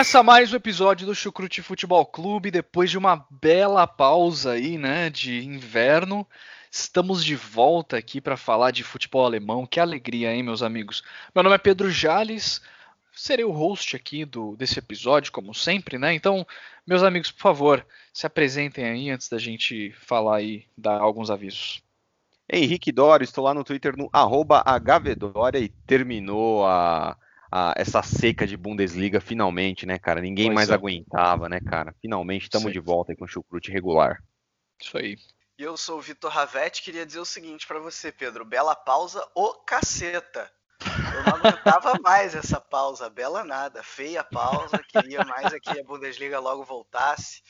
Começa mais um episódio do Chucrute Futebol Clube, depois de uma bela pausa aí, né, de inverno. Estamos de volta aqui para falar de futebol alemão. Que alegria, hein, meus amigos? Meu nome é Pedro Jales, serei o host aqui do, desse episódio, como sempre, né? Então, meus amigos, por favor, se apresentem aí antes da gente falar aí, dar alguns avisos. Henrique Dória, estou lá no Twitter no arroba HVDória e terminou a a, essa seca de Bundesliga finalmente, né, cara? Ninguém pois mais é. aguentava, né, cara? Finalmente estamos de volta aí com o chucrute regular. Isso aí. E eu sou o Vitor Ravetti, queria dizer o seguinte para você, Pedro. Bela pausa, ô caceta. Eu não aguentava mais essa pausa, bela nada, feia pausa, queria mais é que a Bundesliga logo voltasse.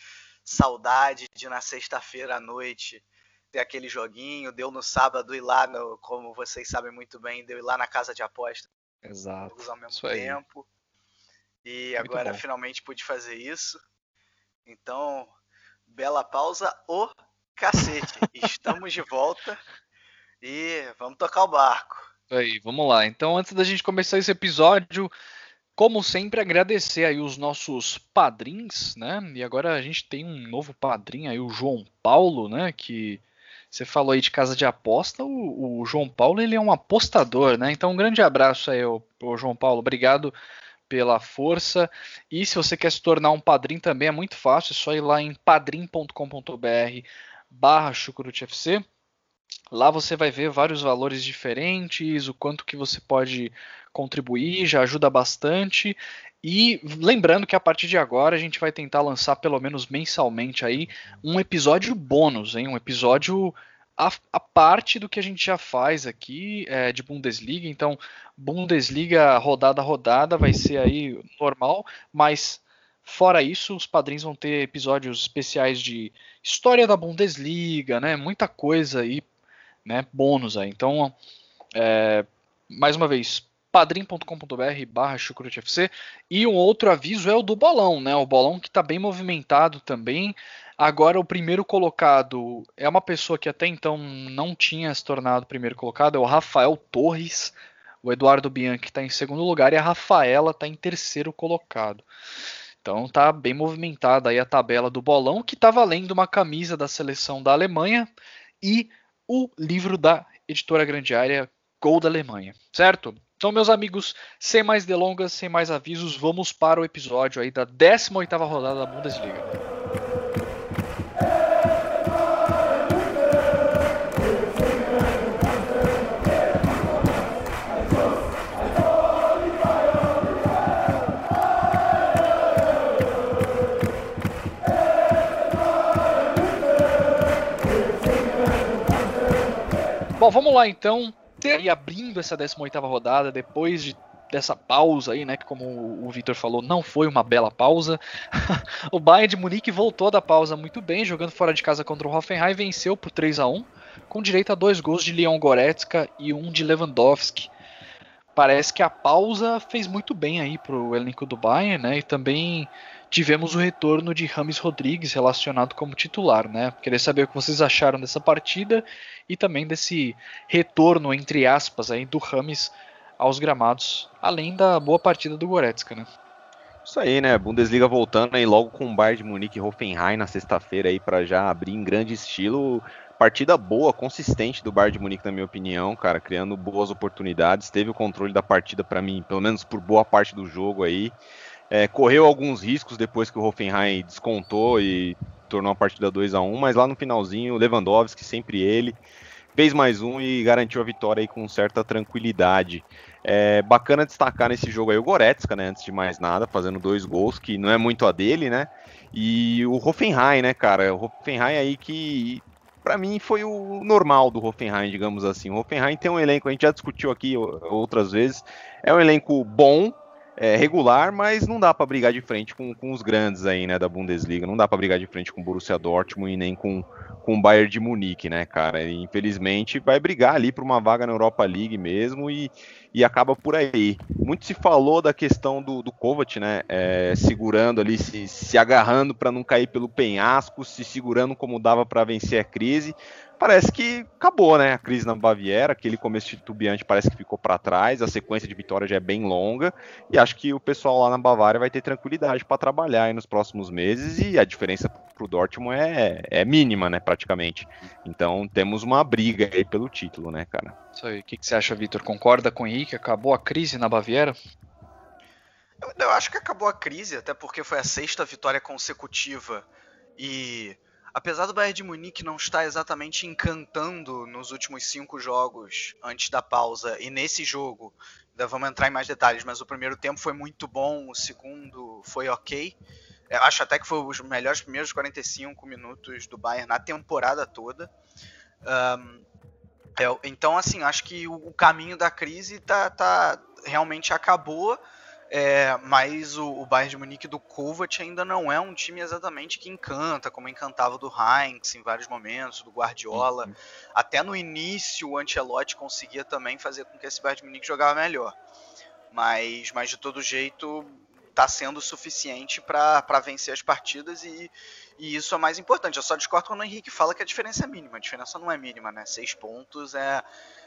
Saudade de na sexta-feira à noite ter aquele joguinho, deu no sábado ir lá, no, como vocês sabem muito bem, deu ir lá na casa de aposta Exato. Jogos ao mesmo tempo. E Muito agora bom. finalmente pude fazer isso. Então, bela pausa, o cacete. Estamos de volta e vamos tocar o barco. Aí, vamos lá. Então, antes da gente começar esse episódio, como sempre, agradecer aí os nossos padrinhos, né? E agora a gente tem um novo padrinho aí, o João Paulo, né? Que você falou aí de casa de aposta, o, o, João Paulo ele é um apostador, né? Então um grande abraço aí ao João Paulo, obrigado pela força. E se você quer se tornar um padrinho também é muito fácil, é só ir lá em padrim.com.br barra. Lá você vai ver vários valores diferentes, o quanto que você pode contribuir, já ajuda bastante. E lembrando que a partir de agora a gente vai tentar lançar pelo menos mensalmente aí um episódio bônus, hein? Um episódio a, a parte do que a gente já faz aqui é, de Bundesliga. Então, Bundesliga rodada a rodada vai ser aí normal, mas fora isso, os padrinhos vão ter episódios especiais de história da Bundesliga, né? Muita coisa aí, né? Bônus aí. Então, é, mais uma vez, padrim.com.br barra chucrutefc e um outro aviso é o do bolão, né? O bolão que está bem movimentado também. Agora o primeiro colocado é uma pessoa que até então não tinha se tornado primeiro colocado, é o Rafael Torres. O Eduardo Bianchi está em segundo lugar e a Rafaela está em terceiro colocado. Então tá bem movimentada aí a tabela do bolão, que está valendo uma camisa da seleção da Alemanha e o livro da editora Grande Área Gol da Alemanha, certo? Então, meus amigos, sem mais delongas, sem mais avisos, vamos para o episódio aí da 18ª rodada da Bundesliga. Bom, vamos lá então e abrindo essa 18ª rodada, depois de, dessa pausa aí, né, que como o Vitor falou, não foi uma bela pausa, o Bayern de Munique voltou da pausa muito bem, jogando fora de casa contra o Hoffenheim, venceu por 3 a 1 com direito a dois gols de Leon Goretzka e um de Lewandowski. Parece que a pausa fez muito bem aí pro elenco do Bayern, né, e também tivemos o retorno de Rames Rodrigues relacionado como titular, né? Queria saber o que vocês acharam dessa partida e também desse retorno, entre aspas, aí, do Rames aos gramados, além da boa partida do Goretzka, né? Isso aí, né? Bundesliga voltando aí logo com o Bayern de Munique e Hoffenheim na sexta-feira aí para já abrir em grande estilo. Partida boa, consistente do Bayern de Munique na minha opinião, cara, criando boas oportunidades. Teve o controle da partida para mim, pelo menos por boa parte do jogo aí. É, correu alguns riscos depois que o Hoffenheim descontou e tornou a partida 2 a 1 mas lá no finalzinho, o Lewandowski, sempre ele, fez mais um e garantiu a vitória aí com certa tranquilidade. É bacana destacar nesse jogo aí o Goretzka, né, antes de mais nada, fazendo dois gols, que não é muito a dele, né, e o Hoffenheim, né, cara, o Hoffenheim aí que para mim foi o normal do Hoffenheim, digamos assim. O Hoffenheim tem um elenco, a gente já discutiu aqui outras vezes, é um elenco bom, é, regular, mas não dá para brigar de frente com, com os grandes aí, né, da Bundesliga. Não dá para brigar de frente com o Borussia Dortmund e nem com, com o Bayern de Munique, né, cara? E, infelizmente vai brigar ali por uma vaga na Europa League mesmo e, e acaba por aí. Muito se falou da questão do, do Kovac, né, é, segurando ali, se, se agarrando para não cair pelo penhasco, se segurando como dava para vencer a crise parece que acabou, né? A crise na Baviera, aquele começo titubeante parece que ficou para trás, a sequência de vitória já é bem longa e acho que o pessoal lá na Bavária vai ter tranquilidade para trabalhar nos próximos meses e a diferença para o Dortmund é, é mínima, né? Praticamente. Então temos uma briga aí pelo título, né, cara? Isso aí. O que, que você acha, Vitor? Concorda com o Henrique? Acabou a crise na Baviera? Eu, eu acho que acabou a crise, até porque foi a sexta vitória consecutiva e apesar do Bayern de Munique não estar exatamente encantando nos últimos cinco jogos antes da pausa e nesse jogo, ainda vamos entrar em mais detalhes, mas o primeiro tempo foi muito bom, o segundo foi ok. Eu acho até que foi os melhores primeiros 45 minutos do Bayern na temporada toda. Um, é, então, assim, acho que o, caminho da crise tá, tá realmente acabou é, mas o, o Bayern de Munique do Kovac ainda não é um time exatamente que encanta, como encantava do Heinz em vários momentos, do Guardiola. Uhum. Até no início o Ancelotti conseguia também fazer com que esse Bayern de Munique jogava melhor. Mas, mas de todo jeito está sendo suficiente para vencer as partidas e, e, isso é mais importante. Eu só discordo quando o Henrique fala que a diferença é mínima. A diferença não é mínima, né? Seis pontos é,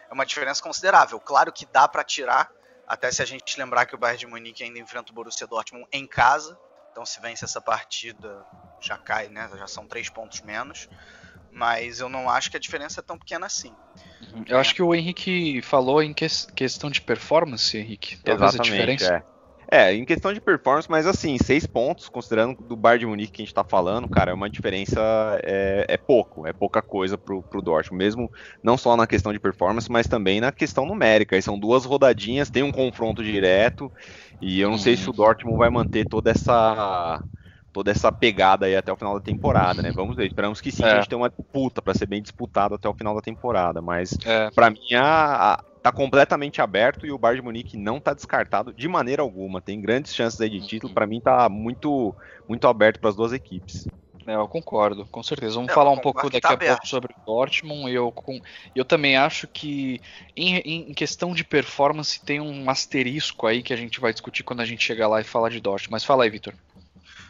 é uma diferença considerável. Claro que dá para tirar até se a gente lembrar que o Bayern de Munique ainda enfrenta o Borussia Dortmund em casa. Então se vence essa partida, já cai, né? Já são três pontos menos. Mas eu não acho que a diferença é tão pequena assim. Eu é. acho que o Henrique falou em que questão de performance, Henrique. Talvez Exatamente, a diferença. É. É, em questão de performance, mas assim, seis pontos, considerando do Bar de Munique que a gente tá falando, cara, é uma diferença, é, é pouco, é pouca coisa pro, pro Dortmund, mesmo não só na questão de performance, mas também na questão numérica. E são duas rodadinhas, tem um confronto direto, e eu não sei se o Dortmund vai manter toda essa toda essa pegada aí até o final da temporada, né? Vamos ver, esperamos que sim, é. a gente tenha uma disputa para ser bem disputado até o final da temporada, mas é. para mim a, a tá completamente aberto e o Bayern de Munique não tá descartado de maneira alguma. Tem grandes chances aí de título. Para mim tá muito muito aberto para as duas equipes. É, eu concordo, com certeza. Vamos falar um pouco daqui tá a pouco sobre o Dortmund. Eu, com, eu também acho que, em, em, questão de performance, tem um asterisco aí que a gente vai discutir quando a gente chegar lá e falar de Dortmund. Mas fala aí, Vitor.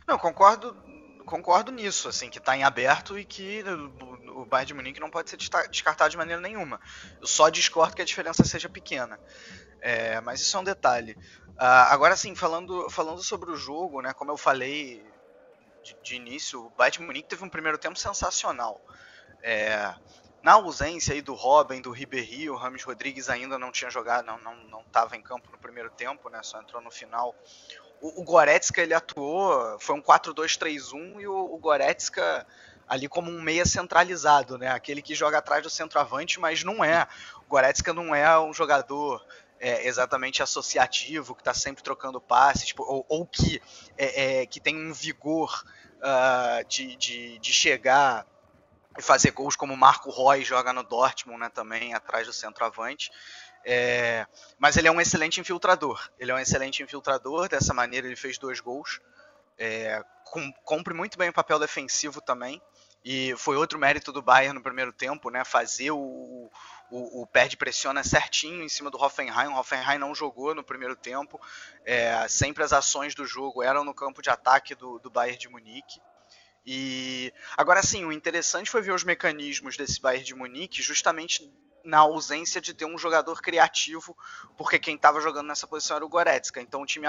Não, concordo concordo nisso, assim, que está em aberto e que o Bayern de Munique não pode ser descartado de maneira nenhuma. Eu só discordo que a diferença seja pequena. É, mas isso é um detalhe. Uh, agora, sim, falando, falando sobre o jogo, né, como eu falei de, de início, o Bayern de Munique teve um primeiro tempo sensacional. É, na ausência aí do Robin, do Ribéry, o Rames Rodrigues ainda não tinha jogado, não estava não, não em campo no primeiro tempo, né, só entrou no final o, o Goretzka ele atuou, foi um 4-2-3-1 e o, o Goretzka ali como um meia centralizado, né? Aquele que joga atrás do centroavante, mas não é. O Goretzka não é um jogador é, exatamente associativo, que está sempre trocando passes, tipo, ou, ou que, é, é, que tem um vigor uh, de, de, de, chegar e fazer gols como o Marco Roy joga no Dortmund, né, também atrás do centroavante. É, mas ele é um excelente infiltrador. Ele é um excelente infiltrador. Dessa maneira, ele fez dois gols. É, cumpre muito bem o papel defensivo também. E foi outro mérito do Bayern no primeiro tempo, né? Fazer o, o, o perde pressiona certinho em cima do Hoffenheim. O Hoffenheim não jogou no primeiro tempo. É, sempre as ações do jogo eram no campo de ataque do, do Bayern de Munique. E agora sim, o interessante foi ver os mecanismos desse Bayern de Munique justamente na ausência de ter um jogador criativo, porque quem estava jogando nessa posição era o Goretzka. Então o time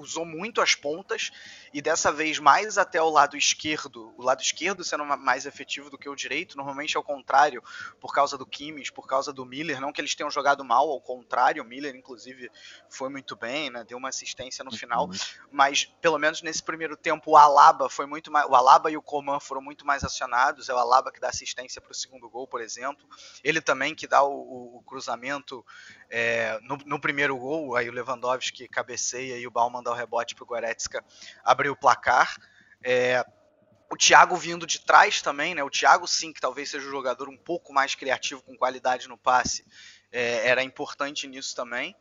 usou muito as pontas e dessa vez mais até o lado esquerdo, o lado esquerdo sendo mais efetivo do que o direito, normalmente é o contrário, por causa do Kimmich, por causa do Miller, não que eles tenham jogado mal, ao contrário, o Miller inclusive foi muito bem, né, deu uma assistência no final, uhum. mas pelo menos nesse primeiro tempo o Alaba foi muito mais, o Alaba e o Coman foram muito mais acionados, é o Alaba que dá assistência para o segundo gol, por exemplo, ele também que dá o, o, o cruzamento é, no, no, primeiro gol, aí o Lewandowski cabeceia e o Bauman dá o rebote para o Goretzka abrir o placar. É, o Thiago vindo de trás também, né? O Thiago sim, que talvez seja o jogador um pouco mais criativo, com qualidade no passe, é, era importante nisso também.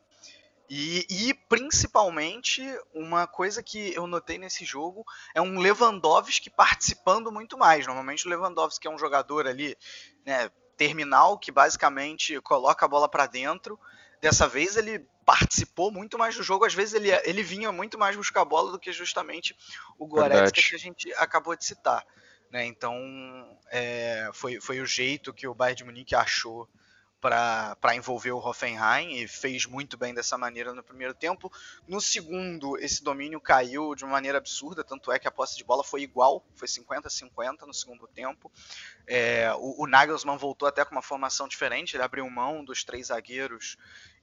E, e, principalmente uma coisa que eu notei nesse jogo é um Lewandowski participando muito mais. Normalmente o Lewandowski é um jogador ali, né, terminal que basicamente coloca a bola para dentro. Dessa vez ele participou muito mais do jogo. Às vezes ele, ele vinha muito mais buscar a bola do que justamente o Goretzka que a gente acabou de citar. Né? Então é, foi, foi o jeito que o Bayern de Munique achou para envolver o Hoffenheim e fez muito bem dessa maneira no primeiro tempo. No segundo, esse domínio caiu de uma maneira absurda, tanto é que a posse de bola foi igual, foi 50-50 no segundo tempo. É, o, o, Nagelsmann voltou até com uma formação diferente, ele abriu mão dos três zagueiros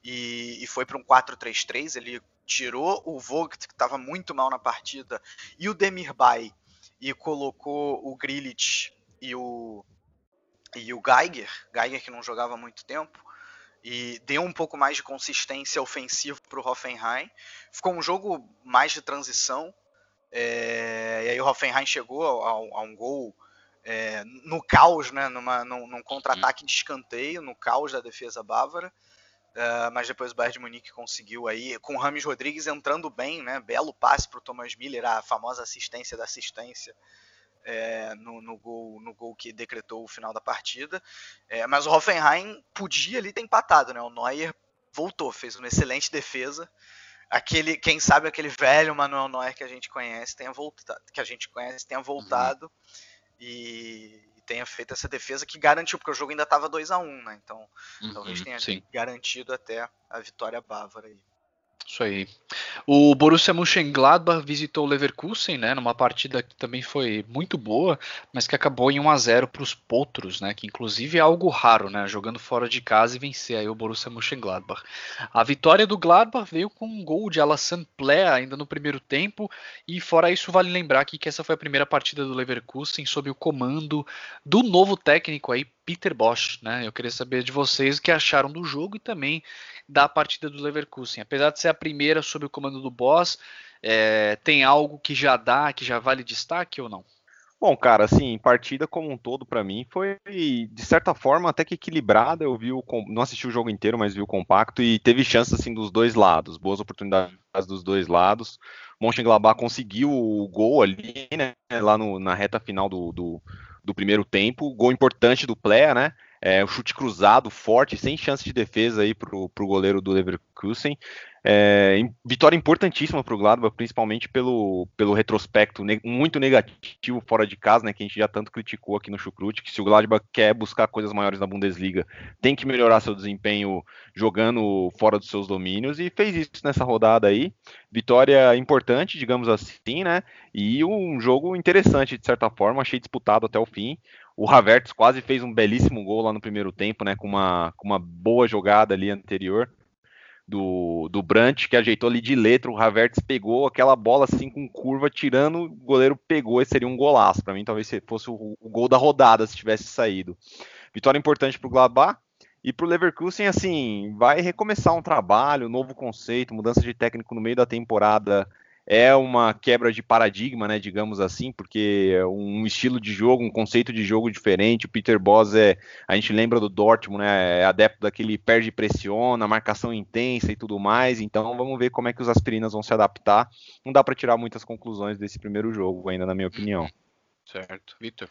e, e foi para um 4-3-3. Ele tirou o Vogt, que estava muito mal na partida, e o Demirbay, e colocou o Grilich e o e o Geiger, Geiger que não jogava há muito tempo, e deu um pouco mais de consistência ofensiva para o Hoffenheim. Ficou um jogo mais de transição, é, e aí o Hoffenheim chegou a, a um gol é, no caos, né, numa, num, num contra-ataque de escanteio, no caos da defesa bávara. Uh, mas depois o Bayern de Munique conseguiu aí, com o Rames Rodrigues entrando bem, né? Belo passe para o Thomas Miller, a famosa assistência da assistência é, no, no, gol, no gol que decretou o final da partida. É, mas o Hoffenheim podia ali ter empatado, né? O Neuer voltou, fez uma excelente defesa. Aquele, quem sabe aquele velho Manuel Neuer que a gente conhece tenha voltado, que a gente conhece tenha voltado uhum. e, e, tenha feito essa defesa que garantiu, porque o jogo ainda estava 2 a 1 um, né? Então uhum, talvez tenha sim. garantido até a vitória bávara aí. Isso aí. O Borussia Mönchengladbach visitou o Leverkusen, né, numa partida que também foi muito boa, mas que acabou em 1 a 0 para os potros, né, que inclusive é algo raro, né, jogando fora de casa e vencer aí o Borussia Mönchengladbach. A vitória do Gladbach veio com um gol de Alassane Plea ainda no primeiro tempo, e fora isso vale lembrar aqui que essa foi a primeira partida do Leverkusen sob o comando do novo técnico aí, Peter Bosch, né? Eu queria saber de vocês o que acharam do jogo e também da partida do Leverkusen. Apesar de ser a primeira sob o comando do Boss, é, tem algo que já dá, que já vale destaque ou não? Bom, cara, assim, partida como um todo para mim foi de certa forma até que equilibrada. Eu vi o não assisti o jogo inteiro, mas vi o compacto e teve chances assim dos dois lados, boas oportunidades dos dois lados. Mönchengladbach conseguiu o gol ali, né, lá no, na reta final do, do, do primeiro tempo, gol importante do Plea, né? É, o chute cruzado, forte, sem chance de defesa aí pro, pro goleiro do Leverkusen. É, vitória importantíssima para o Gladbach, principalmente pelo, pelo retrospecto ne muito negativo fora de casa, né, que a gente já tanto criticou aqui no Chucrute, que se o Gladbach quer buscar coisas maiores na Bundesliga, tem que melhorar seu desempenho jogando fora dos seus domínios, e fez isso nessa rodada aí. Vitória importante, digamos assim, né, e um jogo interessante de certa forma, achei disputado até o fim. O Havertz quase fez um belíssimo gol lá no primeiro tempo, né, com uma, com uma boa jogada ali anterior do, do Brant, que ajeitou ali de letra, o Havertz pegou aquela bola assim com curva, tirando, o goleiro pegou e seria um golaço. Para mim, talvez fosse o, o, gol da rodada se tivesse saído. Vitória importante para o Gladbach. E para o Leverkusen, assim, vai recomeçar um trabalho, novo conceito, mudança de técnico no meio da temporada é uma quebra de paradigma, né, digamos assim, porque é um estilo de jogo, um conceito de jogo diferente. O Peter Bosz é, a gente lembra do Dortmund, né, é adepto daquele perde pressiona, marcação intensa e tudo mais. Então vamos ver como é que os aspirinas vão se adaptar. Não dá para tirar muitas conclusões desse primeiro jogo ainda, na minha opinião. Certo, Vitor.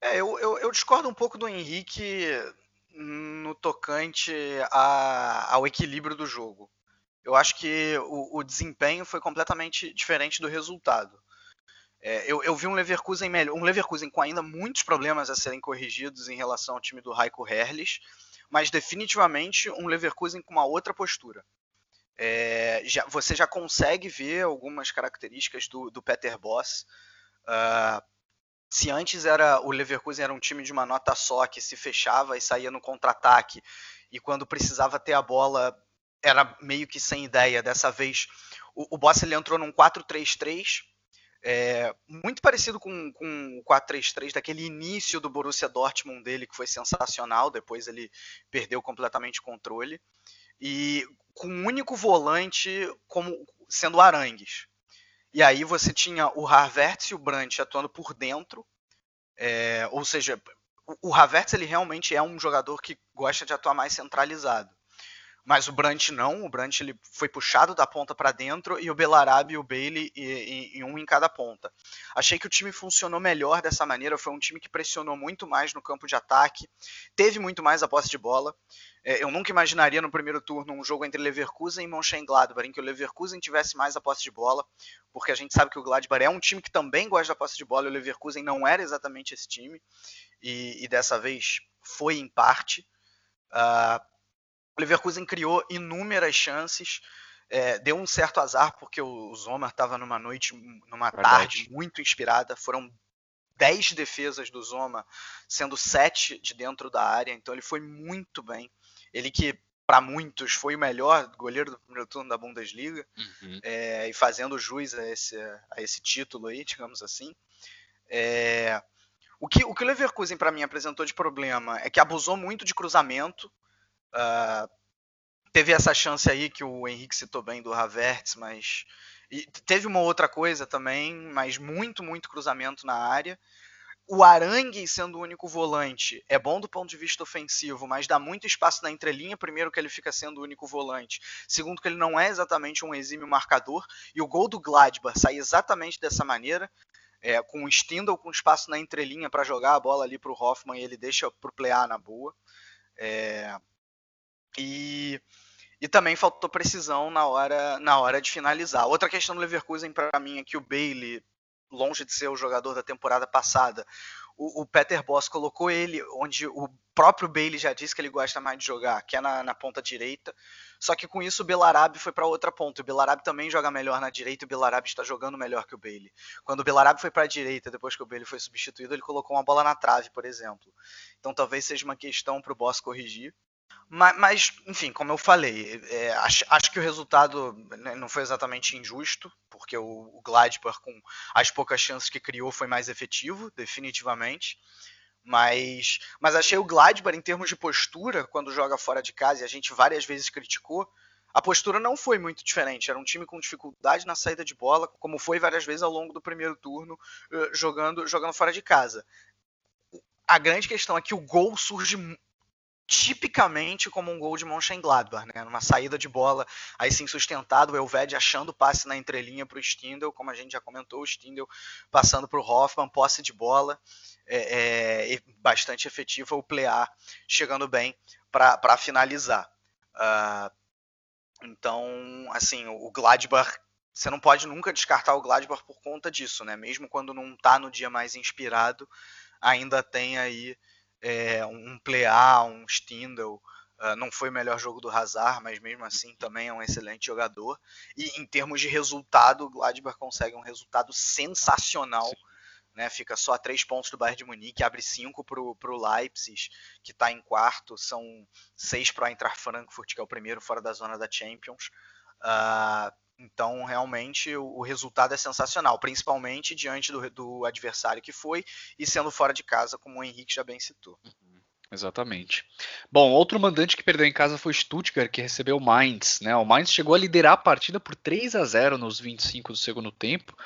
É, eu, eu, eu, discordo um pouco do Henrique no tocante a, ao equilíbrio do jogo eu acho que o, o desempenho foi completamente diferente do resultado. É, eu, eu, vi um Leverkusen melhor, um Leverkusen com ainda muitos problemas a serem corrigidos em relação ao time do Heiko Herrlich, mas definitivamente um Leverkusen com uma outra postura. É, já, você já consegue ver algumas características do, do Peter Boss. Uh, se antes era o Leverkusen era um time de uma nota só que se fechava e saía no contra-ataque e quando precisava ter a bola era meio que sem ideia. Dessa vez, o, o Boss ele entrou num 4-3-3, é, muito parecido com, com o 4-3-3 daquele início do Borussia Dortmund dele, que foi sensacional. Depois ele perdeu completamente o controle. E com um único volante como sendo Arangues. E aí você tinha o Havertz e o Brandt atuando por dentro. É, ou seja, o Havertz ele realmente é um jogador que gosta de atuar mais centralizado. Mas o Brant não, o Brant ele foi puxado da ponta para dentro e o Belarabe e o Bailey e, e, um em cada ponta. Achei que o time funcionou melhor dessa maneira, foi um time que pressionou muito mais no campo de ataque, teve muito mais a posse de bola. É, eu nunca imaginaria no primeiro turno um jogo entre Leverkusen e Mönchengladbach, em que o Leverkusen tivesse mais a posse de bola, porque a gente sabe que o Gladbach é um time que também gosta da posse de bola e o Leverkusen não era exatamente esse time, e, e dessa vez foi em parte. Uh, o Leverkusen criou inúmeras chances, é, deu um certo azar porque o Zomer estava numa noite, numa Verdade. tarde muito inspirada. Foram 10 defesas do Zoma, sendo 7 de dentro da área, então ele foi muito bem. Ele que, para muitos, foi o melhor goleiro do primeiro turno da Bundesliga, uhum. é, e fazendo jus a esse, a esse título aí, digamos assim. É, o, que, o que o Leverkusen, para mim, apresentou de problema é que abusou muito de cruzamento, Uh, teve essa chance aí que o Henrique citou bem do Havertz, mas e teve uma outra coisa também, mas muito, muito cruzamento na área. O Arangue, sendo o único volante, é bom do ponto de vista ofensivo, mas dá muito espaço na entrelinha. Primeiro, que ele fica sendo o único volante. Segundo, que ele não é exatamente um exímio marcador. E o gol do Gladbach sai exatamente dessa maneira. É, com o Stindl com espaço na entrelinha para jogar a bola ali para o Hoffman e ele deixa para o Plear na boa. É, e, e também faltou precisão na hora, na hora de finalizar. Outra questão do Leverkusen para mim é que o Bailey, longe de ser o jogador da temporada passada, o, o, Peter Boss colocou ele onde o próprio Bailey já disse que ele gosta mais de jogar, que é na, na ponta direita. Só que com isso o Belarabe foi para outra ponta. O Belarabe também joga melhor na direita e o Belarabe está jogando melhor que o Bailey. Quando o Belarabe foi para a direita, depois que o Bailey foi substituído, ele colocou uma bola na trave, por exemplo. Então talvez seja uma questão para o Boss corrigir. Mas, mas, enfim, como eu falei, é, acho, acho, que o resultado né, não foi exatamente injusto, porque o, o Gladbach, com as poucas chances que criou, foi mais efetivo, definitivamente. Mas, mas achei o Gladbach, em termos de postura, quando joga fora de casa, e a gente várias vezes criticou, a postura não foi muito diferente. Era um time com dificuldade na saída de bola, como foi várias vezes ao longo do primeiro turno, eh, jogando, jogando fora de casa. A grande questão é que o gol surge tipicamente como um gol de Mönchengladbach, né? Numa saída de bola, aí sim sustentado, o Elved achando passe na entrelinha para o Stindl, como a gente já comentou, o Stindl passando para o Hoffman, posse de bola, é, é, bastante efetiva, o Plear chegando bem para finalizar. Uh, então, assim, o Gladbach, você não pode nunca descartar o Gladbach por conta disso, né? Mesmo quando não está no dia mais inspirado, ainda tem aí é, um Plea, um Stindl. Uh, não foi o melhor jogo do Hazard, mas mesmo assim também é um excelente jogador. E em termos de resultado, o Gladbach consegue um resultado sensacional. Né, fica só a três pontos do Bayern de Munique, abre cinco para o Leipzig, que está em quarto, são seis para o Eintracht Frankfurt, que é o primeiro fora da zona da Champions. Uh, então, realmente, o, o, resultado é sensacional, principalmente diante do, do, adversário que foi e sendo fora de casa, como o Henrique já bem citou. Uhum, exatamente. Bom, outro mandante que perdeu em casa foi Stuttgart, que recebeu o Mainz. Né? O Mainz chegou a liderar a partida por 3 a 0 nos 25 do segundo tempo,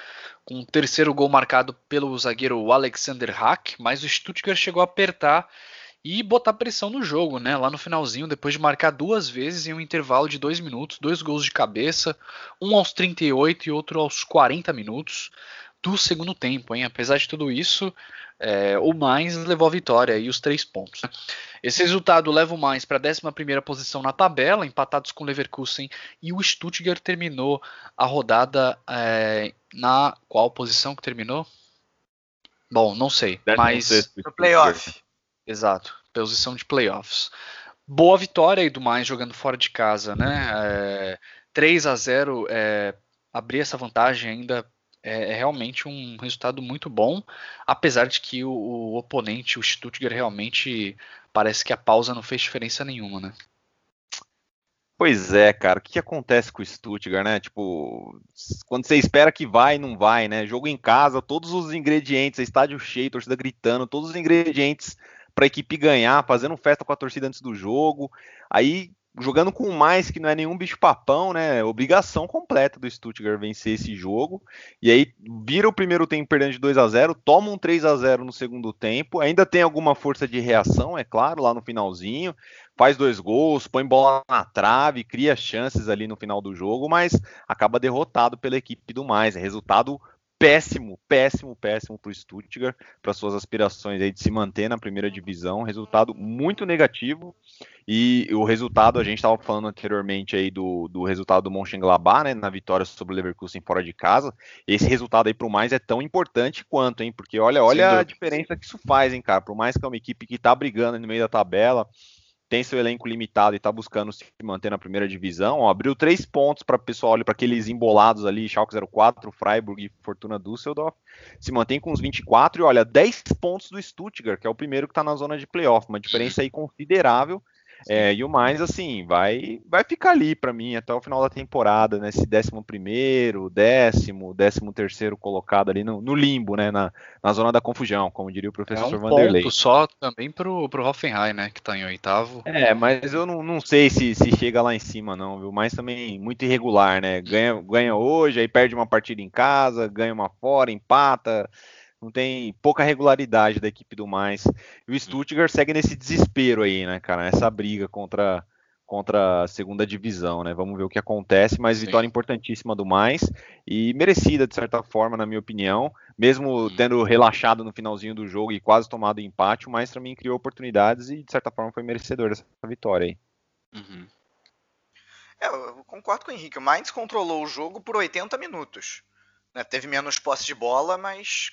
com o terceiro gol marcado pelo zagueiro Alexander Hack, mas o Stuttgart chegou a apertar e botar pressão no jogo, né? Lá no finalzinho, depois de marcar duas vezes em um intervalo de dois minutos, dois gols de cabeça, um aos 38 e outro aos 40 minutos do segundo tempo, hein? Apesar de tudo isso, é, o Mainz levou a vitória e os três pontos. Né? Esse resultado leva o Mainz para a 11 posição na tabela, empatados com o Leverkusen, e o Stuttgart terminou a rodada é, na qual posição que terminou? Bom, não sei, mas no playoff. Exato, posição de playoffs. Boa vitória aí do mais jogando fora de casa, né? É, 3 a 0 é, abrir essa vantagem ainda é, é, realmente um resultado muito bom, apesar de que o, o, oponente, o Stuttgart, realmente parece que a pausa não fez diferença nenhuma, né? Pois é, cara, o que, acontece com o Stuttgart, né? Tipo, quando você espera que vai, não vai, né? Jogo em casa, todos os ingredientes, estádio cheio, torcida gritando, todos os ingredientes para a equipe ganhar, fazendo festa com a torcida antes do jogo. Aí jogando com mais que não é nenhum bicho-papão, né? Obrigação completa do Stuttgart vencer esse jogo. E aí vira o primeiro tempo perdendo de 2 a 0 toma um 3 a 0 no segundo tempo. Ainda tem alguma força de reação, é claro, lá no finalzinho. Faz dois gols, põe bola na trave, cria chances ali no final do jogo, mas acaba derrotado pela equipe do mais. É resultado péssimo, péssimo, péssimo para o Stuttgart, para suas aspirações aí de se manter na primeira divisão. Resultado muito negativo. E o resultado, a gente estava falando anteriormente aí do, do resultado do Mönchengladbach, né, na vitória sobre o Leverkusen fora de casa. Esse resultado aí para o mais é tão importante quanto, hein? Porque olha, olha a diferença que isso faz, hein, cara. Por mais que é uma equipe que está brigando no meio da tabela, tem seu elenco limitado e está buscando se manter na primeira divisão, ó, abriu três pontos para o pessoal, para aqueles embolados ali, Schalke 04, Freiburg e Fortuna Düsseldorf, se mantém com os 24 e olha, 10 pontos do Stuttgart, que é o primeiro que está na zona de playoff, uma diferença aí considerável é, e o mais, assim, vai, vai ficar ali para mim até o final da temporada, nesse décimo primeiro, décimo, décimo terceiro colocado ali no, no, limbo, né, na, na zona da confusão, como diria o professor é um Vanderlei. ponto só também pro, pro Hoffenheim, né, que tá em oitavo. É, mas eu não, não sei se, se chega lá em cima não, viu, mas também muito irregular, né, ganha, ganha hoje, aí perde uma partida em casa, ganha uma fora, empata não tem pouca regularidade da equipe do mais. E o Stuttgart segue nesse desespero aí, né, cara? Essa briga contra contra a segunda divisão, né? Vamos ver o que acontece, mas Sim. vitória importantíssima do mais e merecida de certa forma, na minha opinião, mesmo uhum. tendo relaxado no finalzinho do jogo e quase tomado empate, o mais também criou oportunidades e de certa forma foi merecedor dessa vitória aí. Uhum. É, eu concordo com o Henrique. O Mainz controlou o jogo por 80 minutos. Né? Teve menos posse de bola, mas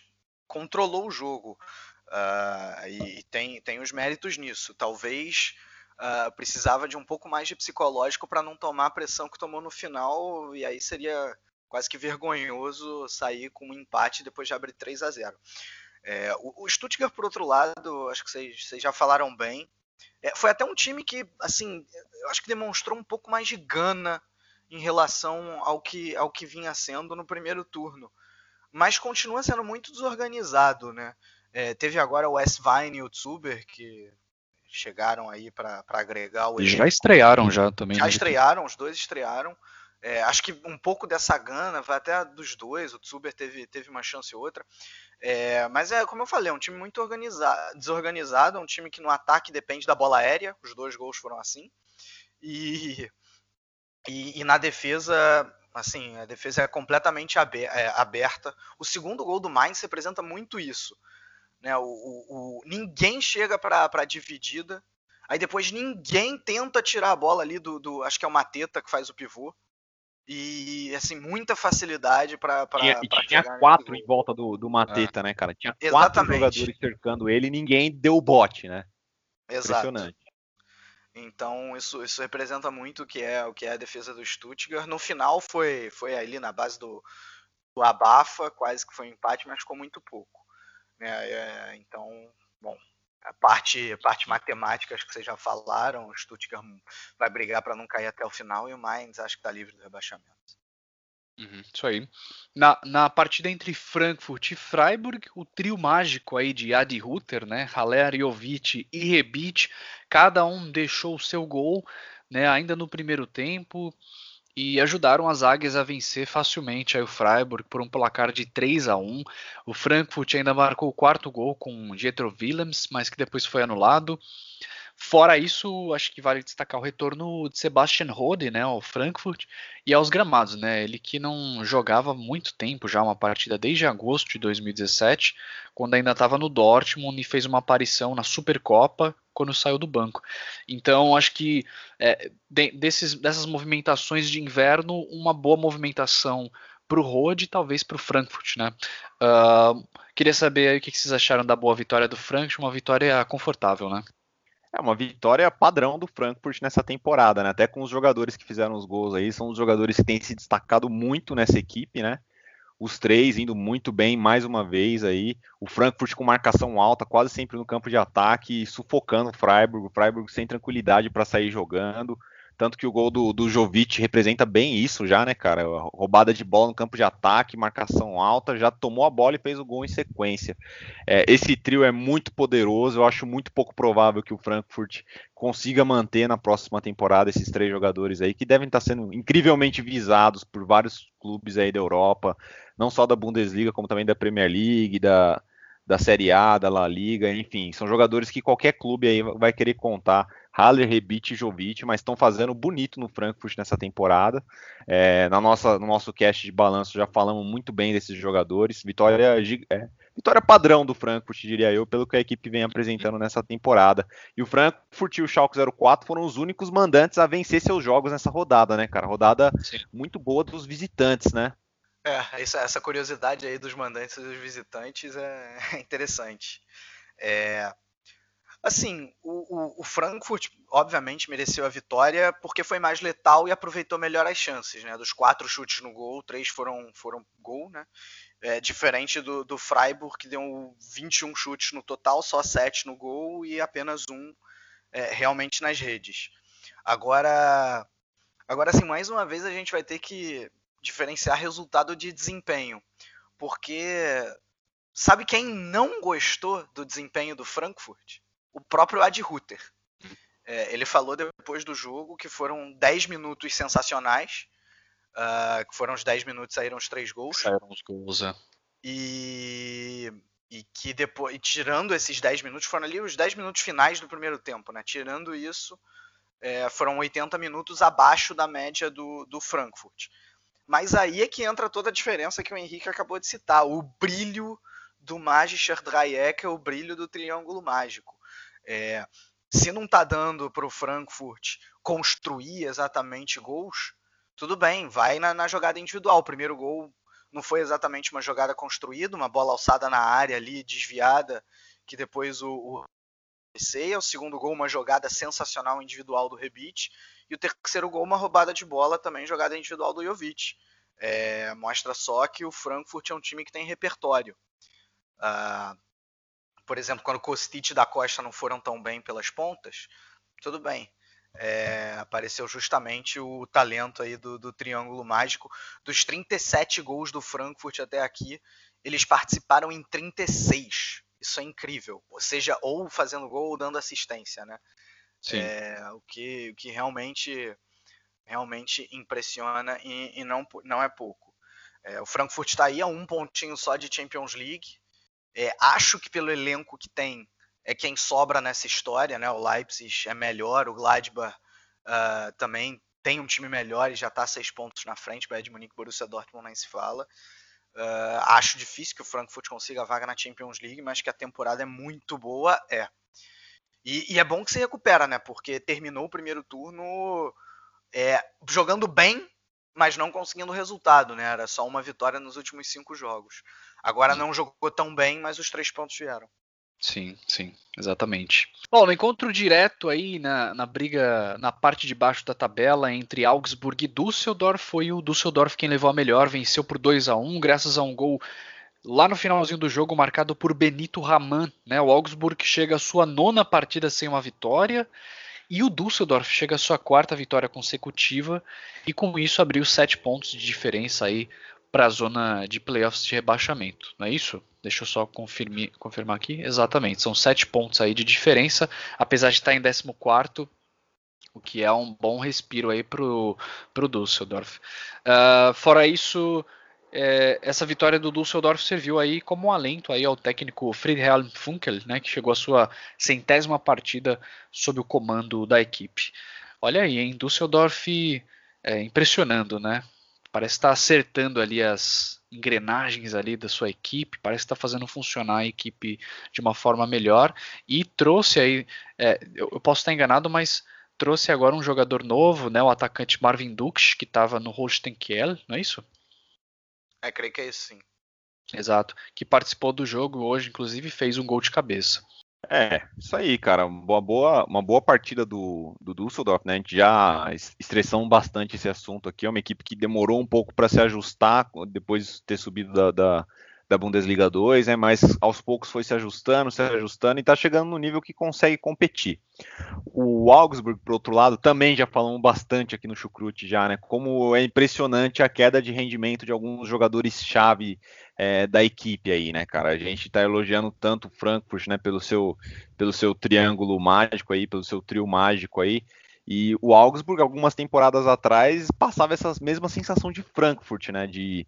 controlou o jogo. Uh, e tem, tem os méritos nisso. Talvez uh, precisava de um pouco mais de psicológico para não tomar a pressão que tomou no final, e aí seria quase que vergonhoso sair com um empate depois de abrir 3 a 0 é, o, o, Stuttgart, por outro lado, acho que vocês, já falaram bem. É, foi até um time que, assim, eu acho que demonstrou um pouco mais de gana em relação ao que, ao que vinha sendo no primeiro turno mas continua sendo muito desorganizado, né? É, teve agora o Wes Vine e o Tsuber que chegaram aí para agregar o. E já estrearam já também. Já né? estrearam, os dois estrearam. É, acho que um pouco dessa gana vai até dos dois. O Tsuber teve, teve uma chance ou outra. É, mas é como eu falei, é um time muito organizado, desorganizado, é um time que no ataque depende da bola aérea. Os dois gols foram assim. E, e, e na defesa Assim, a defesa é completamente é, aberta. O segundo gol do Mainz representa muito isso. Né? O, o, o ninguém chega para a dividida. Aí depois ninguém tenta tirar a bola ali do, do, Acho que é o Mateta que faz o pivô. E, assim, muita facilidade para. Tinha, tinha quatro em volta do, do Mateta, ah. né, cara? Tinha Exatamente. quatro jogadores cercando ele e ninguém deu o bote, né? Exato. Impressionante. Então isso, isso representa muito o que é o que é a defesa do Stuttgart. No final foi, foi ali na base do, do abafa, quase que foi um empate, mas ficou muito pouco. É, é, então, bom, a parte, a parte matemática, acho que vocês já falaram, o Stuttgart vai brigar para não cair até o final e o Mainz acho que está livre do rebaixamento. Uhum, isso aí. Na, na partida entre Frankfurt e Freiburg, o trio mágico aí de Adi Rutter, né, Haller, Jovic e Rebic, cada um deixou o seu gol, né, ainda no primeiro tempo e ajudaram as águias a vencer facilmente aí o Freiburg por um placar de 3 a 1. O Frankfurt ainda marcou o quarto gol com Jetro Willems, mas que depois foi anulado. Fora isso, acho que vale destacar o retorno de Sebastian Rode, né, ao Frankfurt e aos gramados, né? Ele que não jogava muito tempo já uma partida desde agosto de 2017, quando ainda estava no Dortmund e fez uma aparição na Supercopa quando saiu do banco. Então, acho que é, de, desses, dessas movimentações de inverno, uma boa movimentação para o Rode e talvez para o Frankfurt, né? Uh, queria saber aí o que vocês acharam da boa vitória do Frankfurt, uma vitória confortável, né? É uma vitória padrão do Frankfurt nessa temporada, né? Até com os jogadores que fizeram os gols aí, são os jogadores que têm se destacado muito nessa equipe, né? Os três indo muito bem mais uma vez aí. O Frankfurt com marcação alta, quase sempre no campo de ataque, sufocando o Freiburg. O Freiburg sem tranquilidade para sair jogando. Tanto que o gol do, do Jovic representa bem isso já, né, cara? Roubada de bola no campo de ataque, marcação alta, já tomou a bola e fez o gol em sequência. É, esse trio é muito poderoso, eu acho muito pouco provável que o Frankfurt consiga manter na próxima temporada esses três jogadores aí, que devem estar sendo incrivelmente visados por vários clubes aí da Europa, não só da Bundesliga, como também da Premier League, da, da Série A, da La Liga, enfim, são jogadores que qualquer clube aí vai querer contar Haller, Rebic e Jovic, mas estão fazendo bonito no Frankfurt nessa temporada. É, na nossa, no nosso cast de balanço já falamos muito bem desses jogadores. Vitória, é, vitória padrão do Frankfurt, diria eu, pelo que a equipe vem apresentando nessa temporada. E o Frankfurt e o Schalke 04 foram os únicos mandantes a vencer seus jogos nessa rodada, né, cara? Rodada Sim. muito boa dos visitantes, né? É, essa curiosidade aí dos mandantes e dos visitantes é interessante. É, Assim, o, o, o, Frankfurt, obviamente, mereceu a vitória porque foi mais letal e aproveitou melhor as chances, né? Dos quatro chutes no gol, três foram, foram gol, né? É, diferente do, do Freiburg, que deu 21 chutes no total, só 7 no gol e apenas um é, realmente nas redes. Agora, agora, assim, mais uma vez a gente vai ter que diferenciar resultado de desempenho. Porque sabe quem não gostou do desempenho do Frankfurt? O próprio Ad Ruther. É, ele falou depois do jogo que foram 10 minutos sensacionais. Uh, que foram os 10 minutos, saíram os três gols. Saíram os gols, é. E, e que depois, e tirando esses 10 minutos, foram ali os 10 minutos finais do primeiro tempo, né? Tirando isso, é, foram 80 minutos abaixo da média do, do Frankfurt. Mas aí é que entra toda a diferença que o Henrique acabou de citar. O brilho do Magister Dreieck é o brilho do Triângulo Mágico. É, se não está dando para o Frankfurt construir exatamente gols, tudo bem, vai na, na, jogada individual. O primeiro gol não foi exatamente uma jogada construída, uma bola alçada na área ali, desviada, que depois o, o o segundo gol, uma jogada sensacional individual do Rebic. E o terceiro gol, uma roubada de bola, também jogada individual do Jovic. É, mostra só que o Frankfurt é um time que tem repertório. Uh, por exemplo, quando Kostic e da Costa não foram tão bem pelas pontas, tudo bem. É, apareceu justamente o talento aí do, do, Triângulo Mágico. Dos 37 gols do Frankfurt até aqui, eles participaram em 36. Isso é incrível. Ou seja, ou fazendo gol ou dando assistência, né? Sim. É, o, que, o que realmente, realmente impressiona e, e não, não é pouco. É, o Frankfurt está aí a um pontinho só de Champions League. É, acho que pelo elenco que tem, é quem sobra nessa história, né? O Leipzig é melhor, o Gladbach uh, também tem um time melhor e já está seis pontos na frente. Bayern de Munique, Borussia Dortmund nem se fala. Uh, acho difícil que o Frankfurt consiga a vaga na Champions League, mas que a temporada é muito boa, é. E, e é bom que se recupera, né? Porque terminou o primeiro turno é, jogando bem, mas não conseguindo resultado, né? Era só uma vitória nos últimos cinco jogos. Agora não jogou tão bem, mas os três pontos vieram. Sim, sim, exatamente. Bom, no encontro direto aí na, na briga na parte de baixo da tabela entre Augsburg e Düsseldorf, foi o Düsseldorf quem levou a melhor, venceu por 2 a 1 graças a um gol lá no finalzinho do jogo marcado por Benito Raman. Né? O Augsburg chega à sua nona partida sem uma vitória e o Düsseldorf chega à sua quarta vitória consecutiva e com isso abriu sete pontos de diferença aí para a zona de playoffs de rebaixamento, não é isso? Deixa eu só confirmar, aqui. Exatamente, são sete pontos aí de diferença, apesar de estar em 14 o que é um bom respiro aí para o Düsseldorf. Uh, fora isso, é, essa vitória do Düsseldorf serviu aí como um alento aí ao técnico Friedhelm Funkel, né, que chegou à sua centésima partida sob o comando da equipe. Olha aí, hein, Düsseldorf é, impressionando, né? Parece estar tá acertando ali as engrenagens ali da sua equipe, parece estar tá fazendo funcionar a equipe de uma forma melhor e trouxe aí, é, eu, eu, posso estar enganado, mas trouxe agora um jogador novo, né, o atacante Marvin Dux, que estava no Holstein Kiel, não é isso? É, creio que é isso sim. Exato, que participou do jogo hoje, inclusive fez um gol de cabeça. É, isso aí, cara. Uma boa, uma boa partida do, do Düsseldorf, né? A gente já estressamos bastante esse assunto aqui. É uma equipe que demorou um pouco para se ajustar depois de ter subido da, da, da Bundesliga 2, né? Mas aos poucos foi se ajustando, se ajustando e está chegando no nível que consegue competir. O Augsburg, por outro lado, também já falamos bastante aqui no Chucrute já, né? Como é impressionante a queda de rendimento de alguns jogadores-chave é, da equipe aí, né, cara? A gente está elogiando tanto o Frankfurt, né, pelo seu, pelo seu triângulo mágico aí, pelo seu trio mágico aí. E o Augsburg, algumas temporadas atrás, passava essa mesma sensação de Frankfurt, né? De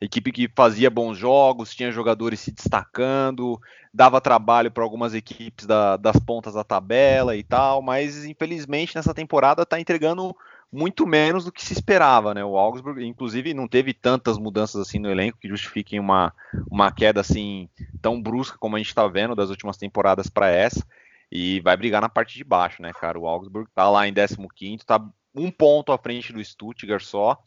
equipe que fazia bons jogos, tinha jogadores se destacando, dava trabalho para algumas equipes da, das pontas da tabela e tal, mas infelizmente nessa temporada está entregando muito menos do que se esperava, né? O Augsburg, inclusive, não teve tantas mudanças assim no elenco que justifiquem uma, uma queda assim tão brusca como a gente está vendo das últimas temporadas para essa e vai brigar na parte de baixo, né, cara? O Augsburg tá lá em 15º, tá um ponto à frente do Stuttgart só,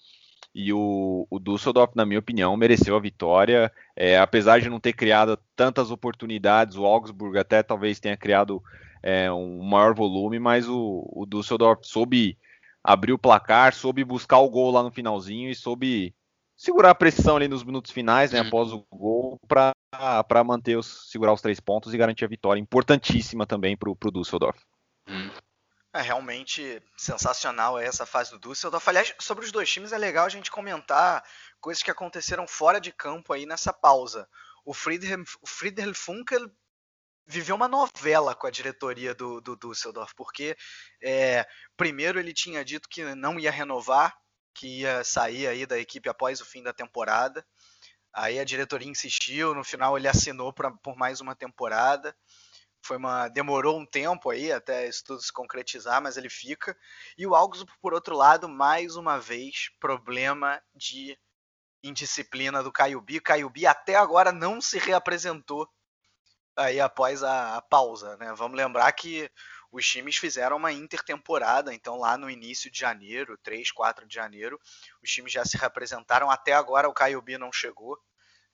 e o, o Düsseldorf, na minha opinião, mereceu a vitória, é, apesar de não ter criado tantas oportunidades, o Augsburg até talvez tenha criado é, um maior volume, mas o, o Düsseldorf soube abrir o placar, soube buscar o gol lá no finalzinho e soube segurar a pressão ali nos minutos finais, né, após o gol, para para manter os segurar os três pontos e garantir a vitória importantíssima também para o Düsseldorf. É realmente sensacional essa fase do Düsseldorf. Aliás, sobre os dois times é legal a gente comentar coisas que aconteceram fora de campo aí nessa pausa. O Friedhelm, o Friedhelm Funkel viveu uma novela com a diretoria do, do Düsseldorf, porque é, primeiro ele tinha dito que não ia renovar, que ia sair aí da equipe após o fim da temporada. Aí a diretoria insistiu, no final ele assinou pra, por mais uma temporada. Foi uma demorou um tempo aí até isso tudo se concretizar, mas ele fica. E o Augsburg, por outro lado, mais uma vez, problema de indisciplina do Caiubi. Caiubi até agora não se reapresentou aí após a, a pausa, né? Vamos lembrar que os times fizeram uma intertemporada, então lá no início de janeiro, 3, 4 de janeiro, os times já se representaram. Até agora o Caio B não chegou.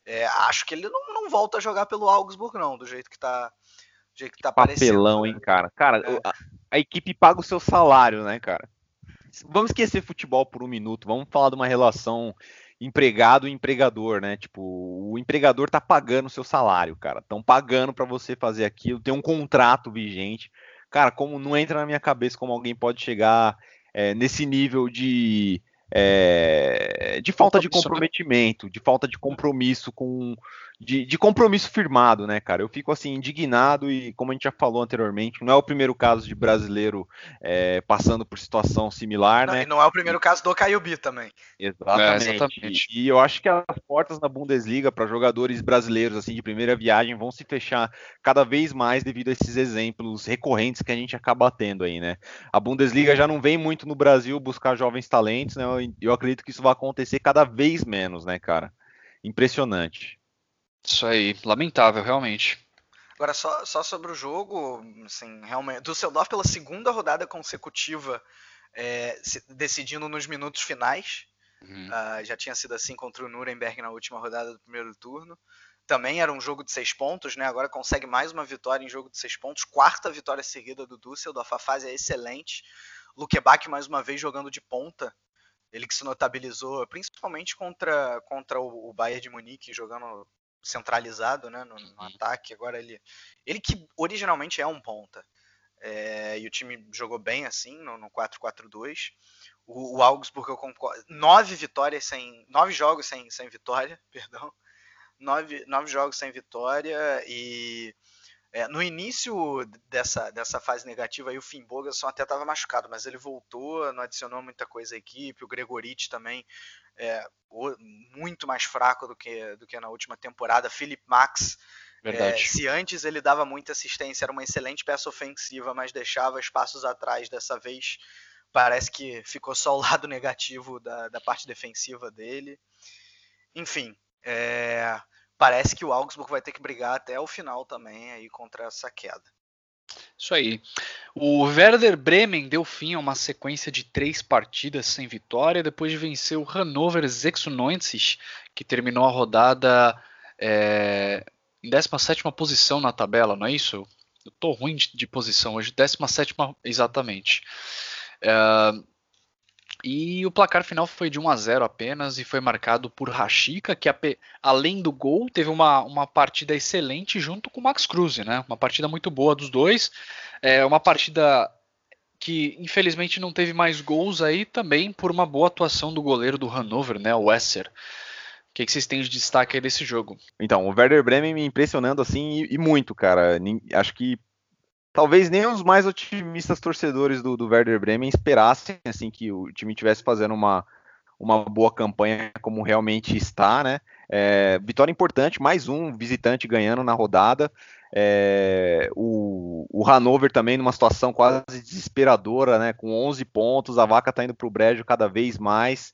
É, acho que ele não, não, volta a jogar pelo Augsburg, não, do jeito que tá, do jeito que tá Papelão, hein, cara. Cara, é. a, a equipe paga o seu salário, né, cara? Vamos esquecer futebol por um minuto, vamos falar de uma relação empregado e empregador, né? Tipo, o empregador tá pagando o seu salário, cara. Estão pagando para você fazer aquilo, tem um contrato vigente cara, como não entra na minha cabeça como alguém pode chegar é, nesse nível de é, de falta de né? comprometimento, de falta de compromisso com de, de, compromisso firmado, né, cara? Eu fico assim indignado e como a gente já falou anteriormente, não é o primeiro caso de brasileiro é, passando por situação similar, não, né? E não é o primeiro caso do Caiobi também. Exatamente. É, exatamente. E, e, eu acho que as portas na Bundesliga para jogadores brasileiros assim de primeira viagem vão se fechar cada vez mais devido a esses exemplos recorrentes que a gente acaba tendo aí, né? A Bundesliga já não vem muito no Brasil buscar jovens talentos, né? Eu, eu acredito que isso vai acontecer cada vez menos, né, cara? Impressionante. Isso aí, lamentável, realmente. Agora, só, só sobre o jogo, assim, realmente, Düsseldorf pela segunda rodada consecutiva, é, se, decidindo nos minutos finais. Uhum. Uh, já tinha sido assim contra o Nuremberg na última rodada do primeiro turno. Também era um jogo de seis pontos, né? Agora consegue mais uma vitória em jogo de seis pontos. Quarta vitória seguida do Düsseldorf. A fase é excelente. Luquebach mais uma vez jogando de ponta. Ele que se notabilizou principalmente contra, contra o, o Bayern de Munique, jogando centralizado né, no, no uhum. ataque. Agora ele. Ele que originalmente é um ponta. É, e o time jogou bem assim no, no 4-4-2. O, o, Augsburg, eu concordo. Nove vitórias sem. Nove jogos sem, sem vitória, perdão. Nove, nove jogos sem vitória e é, no início dessa, dessa fase negativa, aí, o Finn Bogason até estava machucado, mas ele voltou, não adicionou muita coisa à equipe. O Gregoriti também é, muito mais fraco do que, do que na última temporada. Philip Max, é, se antes ele dava muita assistência, era uma excelente peça ofensiva, mas deixava espaços atrás. Dessa vez parece que ficou só o lado negativo da, da parte defensiva dele. Enfim, é, parece que o Augsburg vai ter que brigar até o final também aí contra essa queda. Isso aí. O Werder Bremen deu fim a uma sequência de três partidas sem vitória depois de vencer o Hannover 96, que terminou a rodada é, em 17 posição na tabela, não é isso? Eu tô ruim de, de posição hoje, 17 exatamente. É, E o placar final foi de 1 a 0 apenas e foi marcado por Rashica, que além do gol teve uma, uma partida excelente junto com o Max Cruz, né? Uma partida muito boa dos dois. É uma partida que infelizmente não teve mais gols aí também por uma boa atuação do goleiro do Hannover, né? O Wesser. O que, que vocês têm de destaque aí desse jogo? Então, o Werder Bremen me impressionando assim e, e muito, cara. Acho que talvez nem os mais otimistas torcedores do, do Werder Bremen esperassem assim que o time tivesse fazendo uma, uma boa campanha como realmente está, né? É, vitória importante, mais um visitante ganhando na rodada. É, o, o Hannover também numa situação quase desesperadora, né? Com 11 pontos, a vaca está indo para o brejo cada vez mais.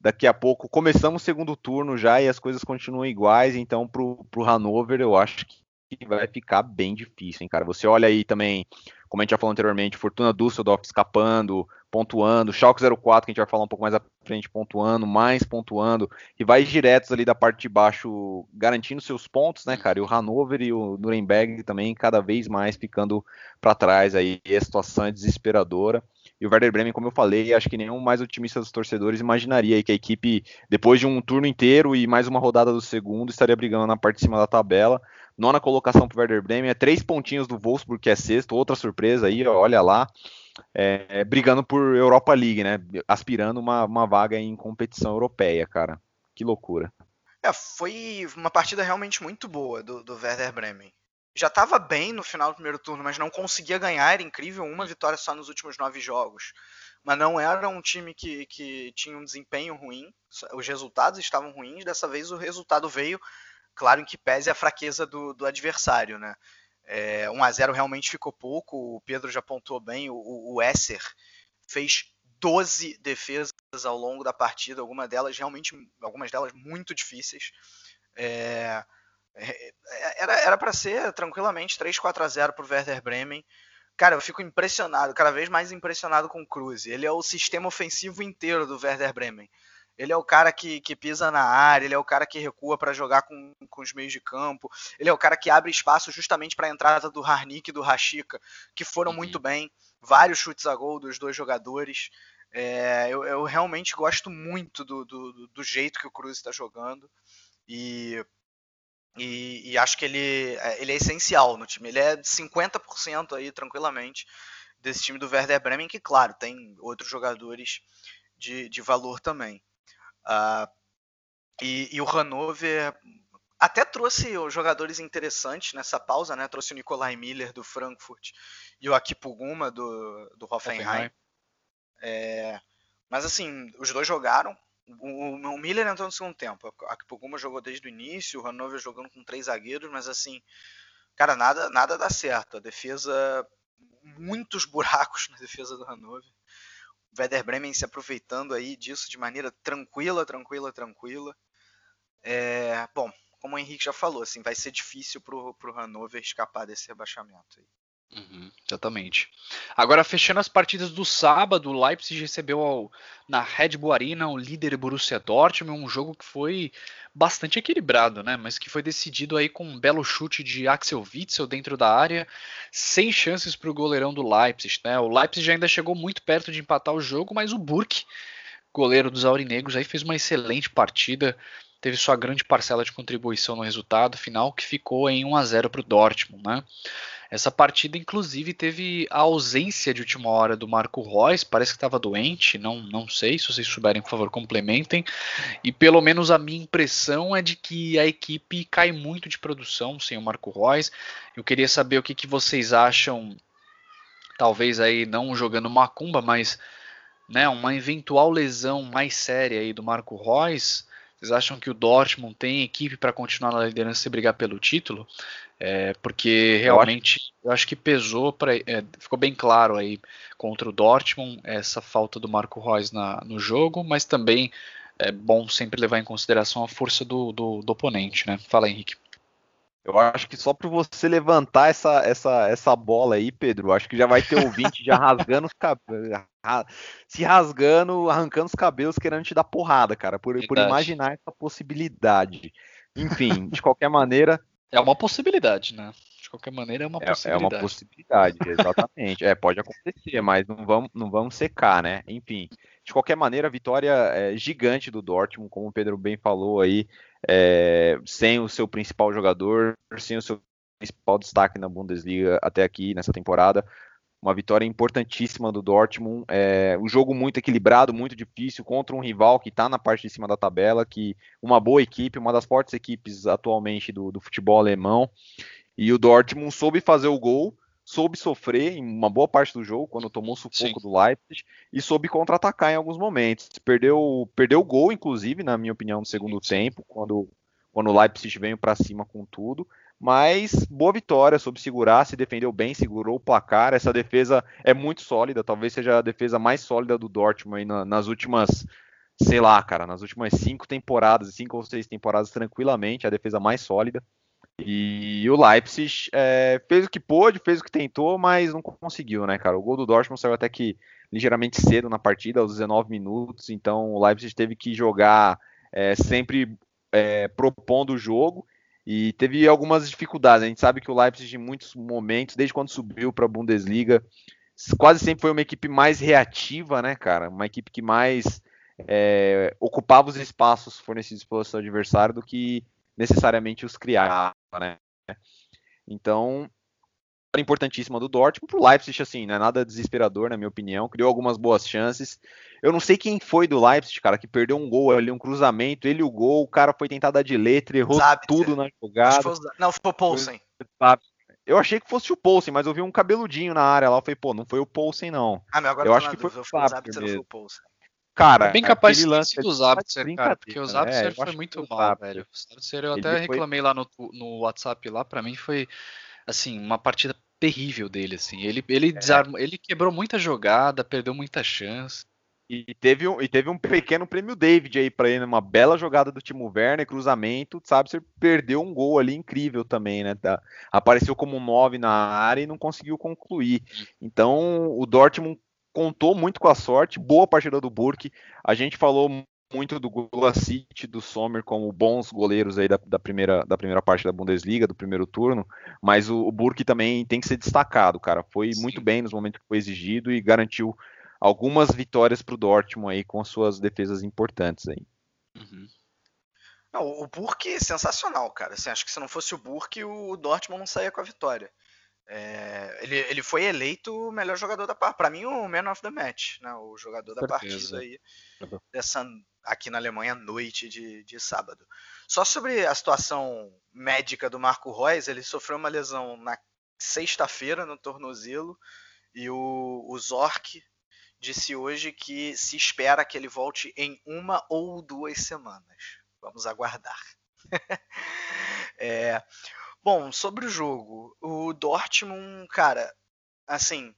Daqui a pouco começamos o segundo turno já e as coisas continuam iguais. Então, para o Hannover, eu acho que que vai ficar bem difícil, hein, cara. Você olha aí também, como a gente já falou anteriormente, Fortuna Düsseldorf escapando, pontuando, Schalke 04, que a gente vai falar um pouco mais à frente, pontuando, mais pontuando, rivais diretos ali da parte de baixo garantindo seus pontos, né, cara? E o Hannover e o Nuremberg também cada vez mais ficando para trás aí, e a situação é desesperadora. E o Werder Bremen, como eu falei, acho que nenhum mais otimista dos torcedores imaginaria que a equipe, depois de um turno inteiro e mais uma rodada do segundo, estaria brigando na parte de cima da tabela. Nona colocação para o Werder Bremen, é três pontinhos do Wolfsburg, que é sexto, outra surpresa aí, olha lá. É, é, brigando por Europa League, né? Aspirando uma, uma vaga em competição europeia, cara. Que loucura. É, foi uma partida realmente muito boa do, do Werder Bremen. Já estava bem no final do primeiro turno, mas não conseguia ganhar. Era incrível, uma vitória só nos últimos nove jogos. Mas não era um time que, que tinha um desempenho ruim. Os resultados estavam ruins. Dessa vez o resultado veio claro em que pese a fraqueza do, do adversário, né? É, 1 a 0 realmente ficou pouco, o Pedro já apontou bem, o, o Esser fez 12 defesas ao longo da partida, algumas delas realmente, algumas delas muito difíceis. É, é era para ser tranquilamente 3 4 a 0 para o Werder Bremen. Cara, eu fico impressionado, cada vez mais impressionado com o Cruz. Ele é o sistema ofensivo inteiro do Werder Bremen. Ele é o cara que, que pisa na área, ele é o cara que recua para jogar com, com os meios de campo, ele é o cara que abre espaço justamente para a entrada do Harnik e do Rashica, que foram uhum. muito bem. Vários chutes a gol dos dois jogadores. É, eu, eu, realmente gosto muito do, do, do jeito que o Cruz está jogando. E, e, e, acho que ele, é, ele é essencial no time. Ele é 50% aí, tranquilamente, desse time do Werder Bremen, que, claro, tem outros jogadores de, de valor também. Uh, e, e, o Hannover até trouxe jogadores interessantes nessa pausa, né? Trouxe o Nikolai Miller do Frankfurt e o Akipuguma do, do Hoffenheim. Hoffenheim. É, mas assim, os dois jogaram. O, o, Miller entrou no segundo tempo. A Akipuguma jogou desde o início, o Hannover jogando com três zagueiros, mas assim, cara, nada, nada dá certo. A defesa, muitos buracos na defesa do Hannover. Werder Bremen se aproveitando aí disso de maneira tranquila, tranquila, tranquila. É, bom, como o Henrique já falou, assim, vai ser difícil para o Hannover escapar desse rebaixamento aí. Uhum, exatamente. Agora, fechando as partidas do sábado, o Leipzig recebeu ao, na Red Bull Arena o líder Borussia Dortmund, um jogo que foi bastante equilibrado, né? Mas que foi decidido aí com um belo chute de Axel Witzel dentro da área, sem chances para o goleirão do Leipzig, né? O Leipzig ainda chegou muito perto de empatar o jogo, mas o Burke, goleiro dos aurinegros, aí fez uma excelente partida, teve sua grande parcela de contribuição no resultado final, que ficou em 1 a 0 para o Dortmund, né? Essa partida, inclusive, teve a ausência de última hora do Marco Reus, parece que estava doente, não, não sei, se vocês souberem, por favor, complementem. E pelo menos a minha impressão é de que a equipe cai muito de produção sem o Marco Reus. Eu queria saber o que, que vocês acham, talvez aí não jogando macumba, mas né, uma eventual lesão mais séria aí do Marco Reus. Vocês acham que o Dortmund tem equipe para continuar na liderança e brigar pelo título? É, porque realmente eu acho, eu acho que pesou para é, ficou bem claro aí contra o Dortmund essa falta do Marco Reus na, no jogo, mas também é bom sempre levar em consideração a força do, do, do oponente, né? Fala Henrique. Eu acho que só para você levantar essa, essa, essa bola aí, Pedro, acho que já vai ter ouvinte já rasgando os cabelos, se rasgando, arrancando os cabelos, querendo te dar porrada, cara, por, por imaginar essa possibilidade. Enfim, de qualquer maneira, é uma possibilidade, né? De qualquer maneira, é uma é, possibilidade. É uma possibilidade, exatamente. é, pode acontecer, mas não vamos, não vamos secar, né? Enfim, de qualquer maneira, vitória é, gigante do Dortmund, como o Pedro bem falou aí, é, sem o seu principal jogador, sem o seu principal destaque na Bundesliga até aqui nessa temporada. Uma vitória importantíssima do Dortmund. É, um jogo muito equilibrado, muito difícil contra um rival que está na parte de cima da tabela, que uma boa equipe, uma das fortes equipes atualmente do, do futebol alemão. E o Dortmund soube fazer o gol, soube sofrer em uma boa parte do jogo, quando tomou sufoco Sim. do Leipzig, e soube contra-atacar em alguns momentos. Perdeu, perdeu o gol, inclusive, na minha opinião, no segundo Sim. tempo, quando, quando o Leipzig veio para cima com tudo. Mas boa vitória, soube segurar, se defendeu bem, segurou o placar. Essa defesa é muito sólida, talvez seja a defesa mais sólida do Dortmund na, nas últimas, sei lá, cara, nas últimas cinco temporadas, cinco ou seis temporadas tranquilamente, a defesa mais sólida. E o Leipzig é, fez o que pôde, fez o que tentou, mas não conseguiu, né, cara? O gol do Dortmund saiu até que ligeiramente cedo na partida, aos 19 minutos, então o Leipzig teve que jogar é, sempre é, propondo o jogo e teve algumas dificuldades. A gente sabe que o Leipzig, em muitos momentos, desde quando subiu para a Bundesliga, quase sempre foi uma equipe mais reativa, né, cara? Uma equipe que mais é, ocupava os espaços fornecidos pelo seu adversário do que necessariamente os criava, né? Então, importantíssima do Dortmund pro Leipzig, assim, não é nada desesperador, na minha opinião. Criou algumas boas chances. Eu não sei quem foi do Leipzig, cara, que perdeu um gol ali, um cruzamento, ele o gol, o cara foi tentar dar de letra, errou Zabitzer. tudo na jogada. Foi, não, foi o Poulsen. Eu achei que fosse o Poulsen, mas eu vi um cabeludinho na área lá. Eu falei, pô, não foi o Poulsen, não. Ah, mas agora eu acho que foi o Zabitzer, foi o Poulsen. Cara, é bem capaz de lance do Zabitzer, cara, porque o Zabitzer é, foi muito mal, velho. O Zabitzer eu até reclamei foi... lá no, no WhatsApp lá, para mim foi assim, uma partida terrível dele, assim. Ele, ele, é. desarmou, ele quebrou muita jogada, perdeu muita chance. E teve um, e teve um pequeno prêmio David aí para ele, uma bela jogada do Timo Werner, cruzamento, sabe? Você perdeu um gol ali incrível também, né? Tá, apareceu como um 9 na área e não conseguiu concluir. Então, o Dortmund contou muito com a sorte, boa partida do Burke. A gente falou muito do Gulacity, do Sommer como bons goleiros aí da, da, primeira, da primeira parte da Bundesliga, do primeiro turno, mas o, o Burke também tem que ser destacado, cara. Foi Sim. muito bem nos momentos que foi exigido e garantiu algumas vitórias para o Dortmund aí com suas defesas importantes aí. Uhum. Não, o Burke é sensacional, cara. Assim, acho que se não fosse o Burke, o Dortmund não saía com a vitória. É, ele, ele foi eleito o melhor jogador da partida. Para mim, o man of the match, né? o jogador da partida aí, dessa, aqui na Alemanha, noite de, de sábado. Só sobre a situação médica do Marco Reus, ele sofreu uma lesão na sexta-feira no tornozelo e o, o Zorc disse hoje que se espera que ele volte em uma ou duas semanas. Vamos aguardar. é, Bom, sobre o jogo, o Dortmund, cara, assim,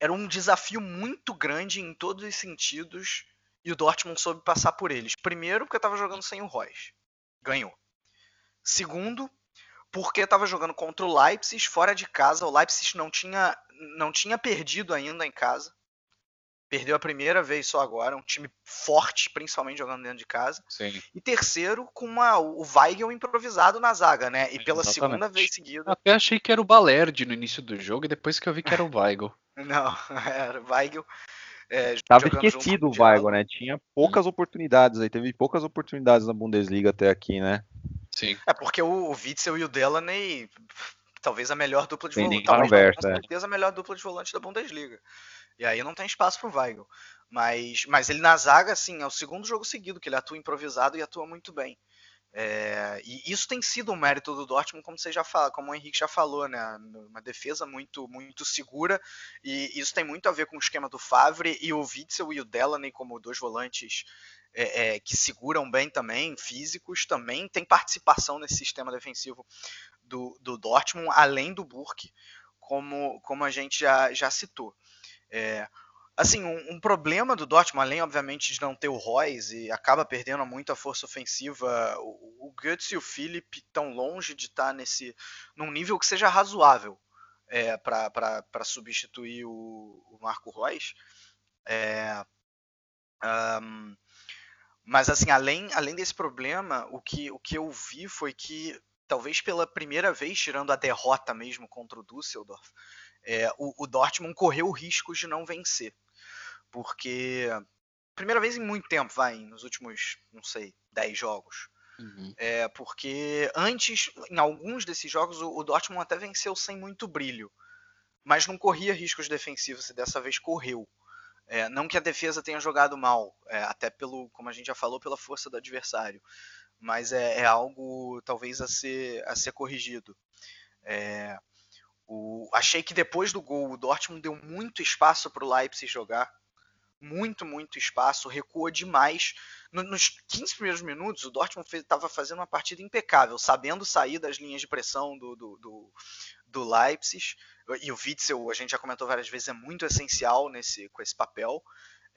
era um desafio muito grande em todos os sentidos e o Dortmund soube passar por eles. Primeiro, porque estava jogando sem o Royce, ganhou. Segundo, porque estava jogando contra o Leipzig fora de casa. O Leipzig não tinha, não tinha perdido ainda em casa. Perdeu a primeira vez só agora, um time forte, principalmente jogando dentro de casa. Sim. E terceiro, com uma, o Weigel improvisado na zaga, né? E pela Exatamente. segunda vez seguida. Até achei que era o Balerdi no início do jogo, e depois que eu vi que era o Weigel. Não, era o Weigel. É, Tava esquecido o Weigel, né? Tinha poucas hum. oportunidades aí, teve poucas oportunidades na Bundesliga até aqui, né? Sim. É porque o, o Witzel e o Delaney, talvez a melhor dupla de volante. Talvez, conversa, com é. certeza, é. a melhor dupla de volante da Bundesliga. E aí não tem espaço pro Weigl. Mas, mas ele na zaga, assim, é o segundo jogo seguido que ele atua improvisado e atua muito bem. É, e isso tem sido um mérito do Dortmund, como você já fala, como o Henrique já falou, né? Uma defesa muito muito segura e isso tem muito a ver com o esquema do Favre e o Witzel e o Delaney como dois volantes é, é, que seguram bem também, físicos, também tem participação nesse sistema defensivo do, do Dortmund, além do Burke, como, como a gente já, já citou. É, assim, um, um, problema do Dortmund, além obviamente de não ter o Royce e acaba perdendo muito a força ofensiva, o, o Götze e o Philip estão longe de estar nesse num nível que seja razoável é, para substituir o, o, Marco Reus. É, um, mas assim, além, além desse problema, o que, o que eu vi foi que talvez pela primeira vez, tirando a derrota mesmo contra o Düsseldorf, é, o, o, Dortmund correu riscos de não vencer. Porque primeira vez em muito tempo, vai, nos últimos, não sei, 10 jogos. Uhum. É, porque antes, em alguns desses jogos, o, o Dortmund até venceu sem muito brilho, mas não corria riscos defensivos e dessa vez correu. É, não que a defesa tenha jogado mal, é, até pelo, como a gente já falou, pela força do adversário, mas é, é algo talvez a ser, a ser corrigido. O, achei que depois do gol o Dortmund deu muito espaço para o Leipzig jogar, muito, muito espaço, recuou demais. No, nos 15 primeiros minutos, o Dortmund estava fazendo uma partida impecável, sabendo sair das linhas de pressão do, do, do, do Leipzig. E o Witzel, a gente já comentou várias vezes, é muito essencial nesse, com esse papel.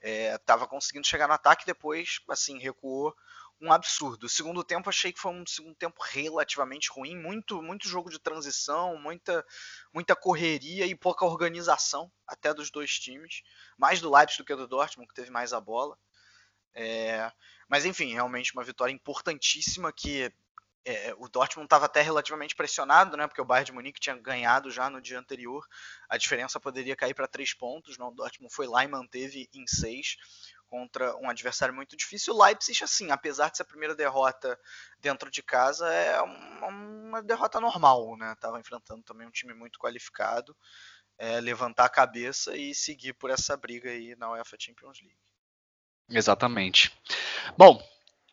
Estava é, conseguindo chegar no ataque, depois assim recuou um absurdo. O segundo tempo achei que foi um segundo tempo relativamente ruim, muito muito jogo de transição, muita muita correria e pouca organização até dos dois times, mais do Leipzig do que do Dortmund que teve mais a bola. É, mas enfim, realmente uma vitória importantíssima que é, o Dortmund estava até relativamente pressionado, né? Porque o Bayern de Munique tinha ganhado já no dia anterior. A diferença poderia cair para três pontos. Não, o Dortmund foi lá e manteve em seis contra um adversário muito difícil. O Leipzig, assim, apesar de ser a primeira derrota dentro de casa, é uma, uma derrota normal, né? Tava enfrentando também um time muito qualificado. É, levantar a cabeça e seguir por essa briga aí na UEFA Champions League. Exatamente. Bom,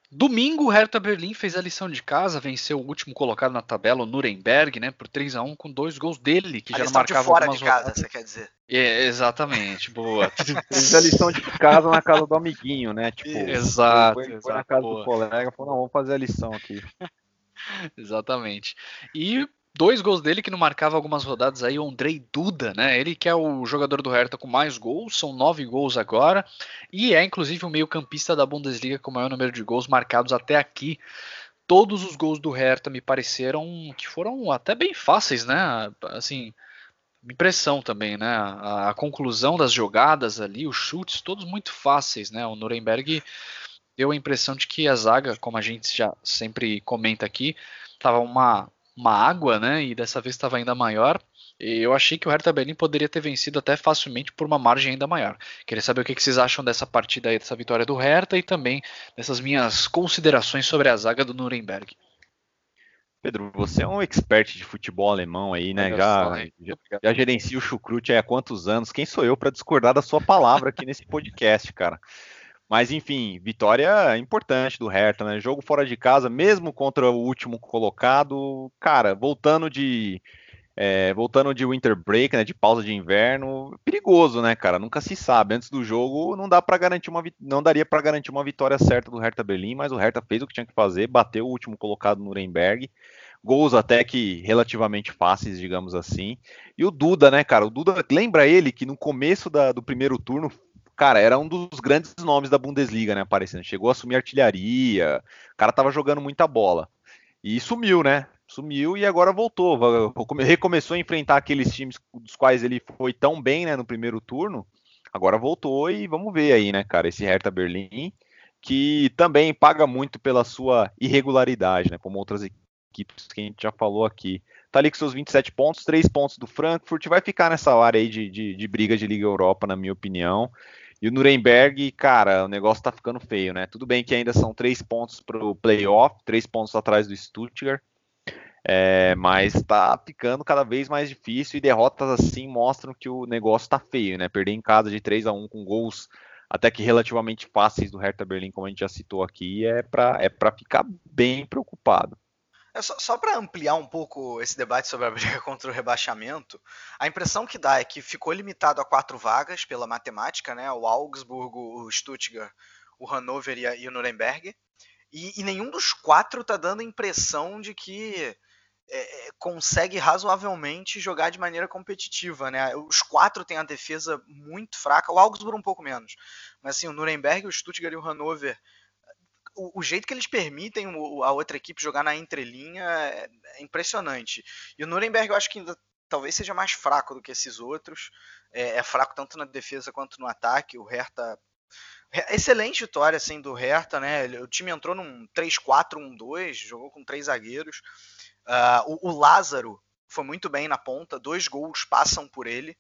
Domingo, o Hertha Berlim fez a lição de casa, venceu o último colocado na tabela, o Nuremberg, né, por 3 a 1 com dois gols dele, que a já não marcava de fora algumas de casa, rodadas. você quer dizer? É, exatamente, boa. fez a lição de casa na casa do amiguinho, né? Tipo, exato. Foi, foi exato, na casa boa. do colega, falou, não, vamos fazer a lição aqui. Exatamente. E dois gols dele que não marcava algumas rodadas aí, o Andrei Duda, né? Ele que é o jogador do Hertha com mais gols, são nove gols agora, e é inclusive o meio-campista da Bundesliga com o maior número de gols marcados até aqui. Todos os gols do Hertha me pareceram que foram até bem fáceis, né? Assim, impressão também, né? A, a conclusão das jogadas ali, os chutes, todos muito fáceis, né? O Nuremberg deu a impressão de que a zaga, como a gente já sempre comenta aqui, estava uma uma água, né? E dessa vez estava ainda maior. E eu achei que o Hertha Berlim poderia ter vencido até facilmente por uma margem ainda maior. Queria saber o que vocês acham dessa partida aí, dessa vitória do Hertha e também dessas minhas considerações sobre a zaga do Nuremberg. Pedro, você é um expert de futebol alemão aí, né? Já, já, já gerencia o chucrute há quantos anos? Quem sou eu para discordar da sua palavra aqui nesse podcast, cara? Mas enfim, vitória importante do Hertha, né? Jogo fora de casa, mesmo contra o último colocado, cara, voltando de é, voltando de winter break, né, de pausa de inverno, perigoso, né, cara? Nunca se sabe. Antes do jogo não dá para garantir uma não daria para garantir uma vitória certa do Hertha Berlim, mas o Hertha fez o que tinha que fazer, bateu o último colocado no Nuremberg. Gols até que relativamente fáceis, digamos assim. E o Duda, né, cara? O Duda, lembra ele que no começo da, do primeiro turno cara, era um dos grandes nomes da Bundesliga, né, aparecendo. Chegou a assumir artilharia, o cara tava jogando muita bola. E sumiu, né? Sumiu e agora voltou. Recomeçou a enfrentar aqueles times dos quais ele foi tão bem, né, no primeiro turno. Agora voltou e vamos ver aí, né, cara, esse Hertha Berlim, que também paga muito pela sua irregularidade, né, como outras equipes que a gente já falou aqui. Tá ali com seus 27 pontos, 3 pontos do Frankfurt, vai ficar nessa área aí de, de, de briga de Liga Europa, na minha opinião. E o Nuremberg, cara, o negócio tá ficando feio, né? Tudo bem que ainda são três pontos pro playoff, três pontos atrás do Stuttgart. É, mas tá ficando cada vez mais difícil e derrotas assim mostram que o negócio tá feio, né? Perder em casa de 3 a 1 com gols até que relativamente fáceis do Hertha Berlim, como a gente já citou aqui, é para é pra ficar bem preocupado. É só, só para ampliar um pouco esse debate sobre a briga contra o rebaixamento, a impressão que dá é que ficou limitado a quatro vagas pela matemática, né? O Augsburgo, o Stuttgart, o Hannover e, o Nuremberg. E, e, nenhum dos quatro tá dando a impressão de que é, é, consegue razoavelmente jogar de maneira competitiva, né? Os quatro têm a defesa muito fraca, o Augsburg um pouco menos. Mas assim, o Nuremberg, o Stuttgart e o Hannover o, o, jeito que eles permitem o, a outra equipe jogar na entrelinha é, é, impressionante. E o Nuremberg eu acho que ainda talvez seja mais fraco do que esses outros. É, é fraco tanto na defesa quanto no ataque. O Hertha. Excelente vitória assim, do Hertha, né? O time entrou num 3-4-1-2, jogou com três zagueiros. Uh, o, o Lázaro foi muito bem na ponta, dois gols passam por ele.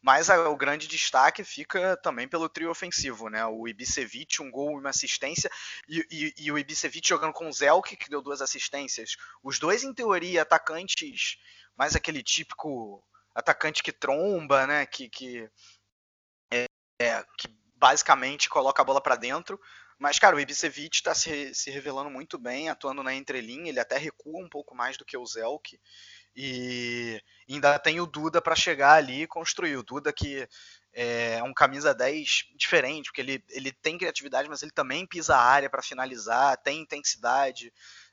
Mas a, o grande destaque fica também pelo trio ofensivo, né? O Ibisevic, um gol e uma assistência, e, e, e, o Ibisevic jogando com o Zelk, que deu duas assistências. Os dois, em teoria, atacantes, mais aquele típico atacante que tromba, né? Que, que, é, é, que basicamente coloca a bola para dentro. Mas, cara, o Ibisevic está se, se revelando muito bem, atuando na entrelinha. Ele até recua um pouco mais do que o Zelk. E ainda tem o Duda para chegar ali e construir. O Duda que é um camisa 10 diferente, porque ele, ele tem criatividade, mas ele também pisa a área para finalizar, tem intensidade.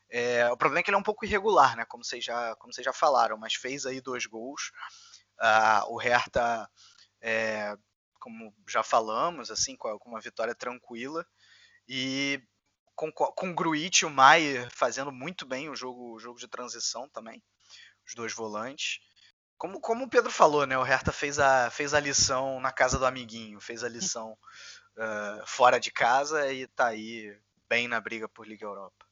É, o problema é que ele é um pouco irregular, né? Como vocês já, como vocês já falaram, mas fez aí dois gols. Ah, o Hertha, é, como já falamos, assim, com uma vitória tranquila. E com, com o Gruitch e o Maier fazendo muito bem o jogo, o jogo de transição também os dois volantes. Como, como o Pedro falou, né? O Hertha fez a, fez a lição na casa do amiguinho, fez a lição uh, fora de casa e tá aí bem na briga por Liga Europa.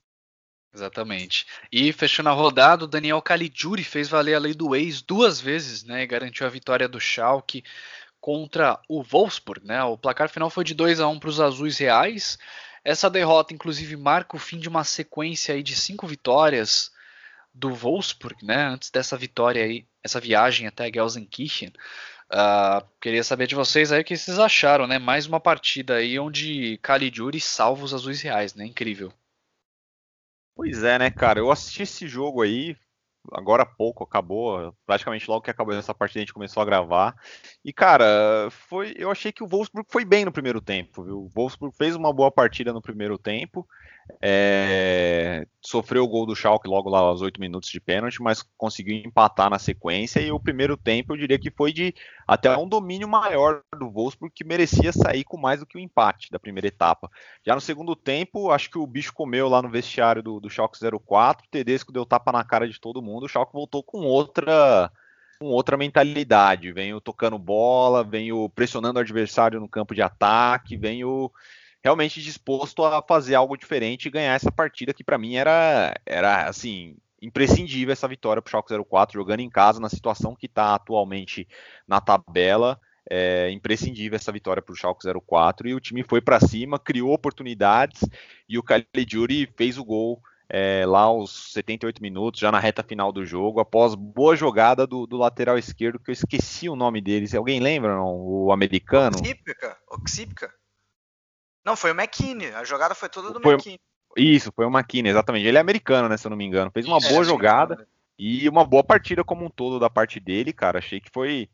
Exatamente. E fechando a rodada, o Daniel Caligiuri fez valer a lei do ex duas vezes, né? E garantiu a vitória do Schalke contra o Wolfsburg, né? O placar final foi de 2 a 1 para os azuis reais. Essa derrota, inclusive, marca o fim de uma sequência aí de cinco vitórias do Wolfsburg, né? Antes dessa vitória aí, essa viagem até Gelsenkirchen. Uh, queria saber de vocês aí o que vocês acharam, né? Mais uma partida aí onde Caligiuri salva os azuis reais, né? Incrível. Pois é, né, cara? Eu assisti esse jogo aí, agora há pouco, acabou, praticamente logo que acabou essa partida a gente começou a gravar. E cara, foi, eu achei que o Wolfsburg foi bem no primeiro tempo, viu? O Wolfsburg fez uma boa partida no primeiro tempo. É, sofreu o gol do Schalke logo lá aos 8 minutos de pênalti, mas conseguiu empatar na sequência e o primeiro tempo eu diria que foi de até um domínio maior do Wolfsburg que merecia sair com mais do que o empate da primeira etapa. Já no segundo tempo, acho que o bicho comeu lá no vestiário do, do Schalke 04, o Tedesco deu tapa na cara de todo mundo, o Schalke voltou com outra com outra mentalidade, veio tocando bola, veio pressionando o adversário no campo de ataque, veio realmente disposto a fazer algo diferente e ganhar essa partida que para mim era, era assim imprescindível essa vitória para o Schalke 04 jogando em casa na situação que está atualmente na tabela é imprescindível essa vitória para o Schalke 04 e o time foi para cima criou oportunidades e o Caligiuri fez o gol é, lá aos 78 minutos, já na reta final do jogo, após boa jogada do, do lateral esquerdo, que eu esqueci o nome dele. Alguém lembra, não? O americano? Oxípica. Oxípica. Não, foi o McKinney. A jogada foi toda do foi, McKinney. Isso, foi o McKinney, exatamente. Ele é americano, né, se eu não me engano. Fez uma é, boa jogada né? e uma boa partida como um todo da parte dele, cara. Achei que foi,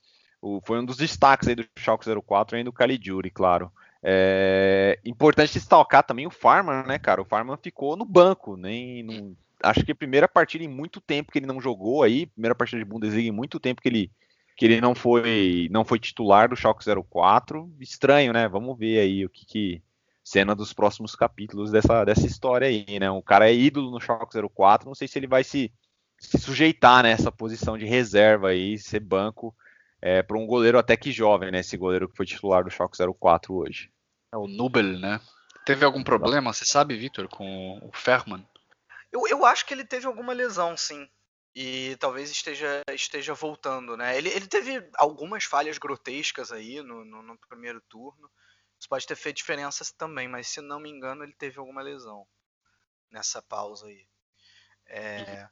foi um dos destaques aí do Schalke 04, ainda do Caligiuri, claro. É importante destacar também o Farman, né, cara? O Farman ficou no banco, nem no, acho que a primeira partida em muito tempo que ele não jogou aí, primeira partida de Bundesliga em muito tempo que ele que ele não foi não foi titular do Schalke 04. Estranho, né? Vamos ver aí o que, que cena dos próximos capítulos dessa, dessa história aí, né? O cara é ídolo no Schalke 04, não sei se ele vai se, se sujeitar nessa posição de reserva aí, ser banco é, para um goleiro até que jovem, né? Esse goleiro que foi titular do Schalke 04 hoje. É o Nubel, né? Teve algum problema, você sabe, Vitor, com o Ferman? Eu, eu acho que ele teve alguma lesão, sim. E talvez esteja, esteja voltando, né? Ele, ele teve algumas falhas grotescas aí no, no, no primeiro turno. Isso pode ter feito diferença também, mas se não me engano, ele teve alguma lesão nessa pausa aí. É...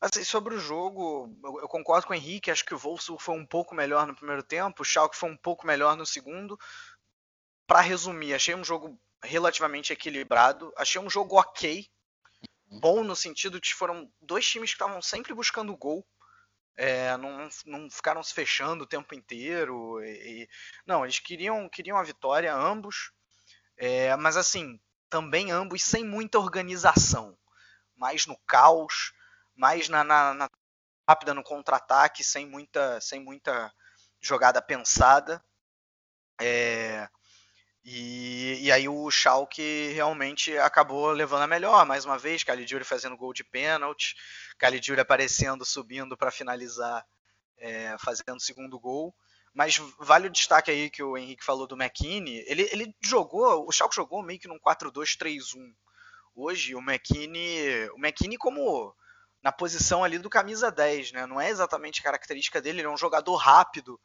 Assim, sobre o jogo, eu concordo com o Henrique, acho que o Wolfsburg foi um pouco melhor no primeiro tempo, o Schalke foi um pouco melhor no segundo. Para resumir, achei um jogo relativamente equilibrado, achei um jogo ok, bom no sentido de que foram dois times que estavam sempre buscando gol, é, não, não ficaram se fechando o tempo inteiro. E, e, não, eles queriam, queriam a vitória, ambos. É, mas assim, também ambos sem muita organização. Mais no caos, mais na, na, na rápida no contra-ataque, sem muita, sem muita jogada pensada. É, e, e, aí o Schalke realmente acabou levando a melhor, mais uma vez, Caligiuri fazendo gol de pênalti, Caligiuri aparecendo, subindo para finalizar, é, fazendo o segundo gol. Mas vale o destaque aí que o Henrique falou do McKinney, ele, ele jogou, o Schalke jogou meio que num 4-2-3-1. Hoje o McKinney, o McKinney como na posição ali do camisa 10, né? Não é exatamente característica dele, ele é um jogador rápido,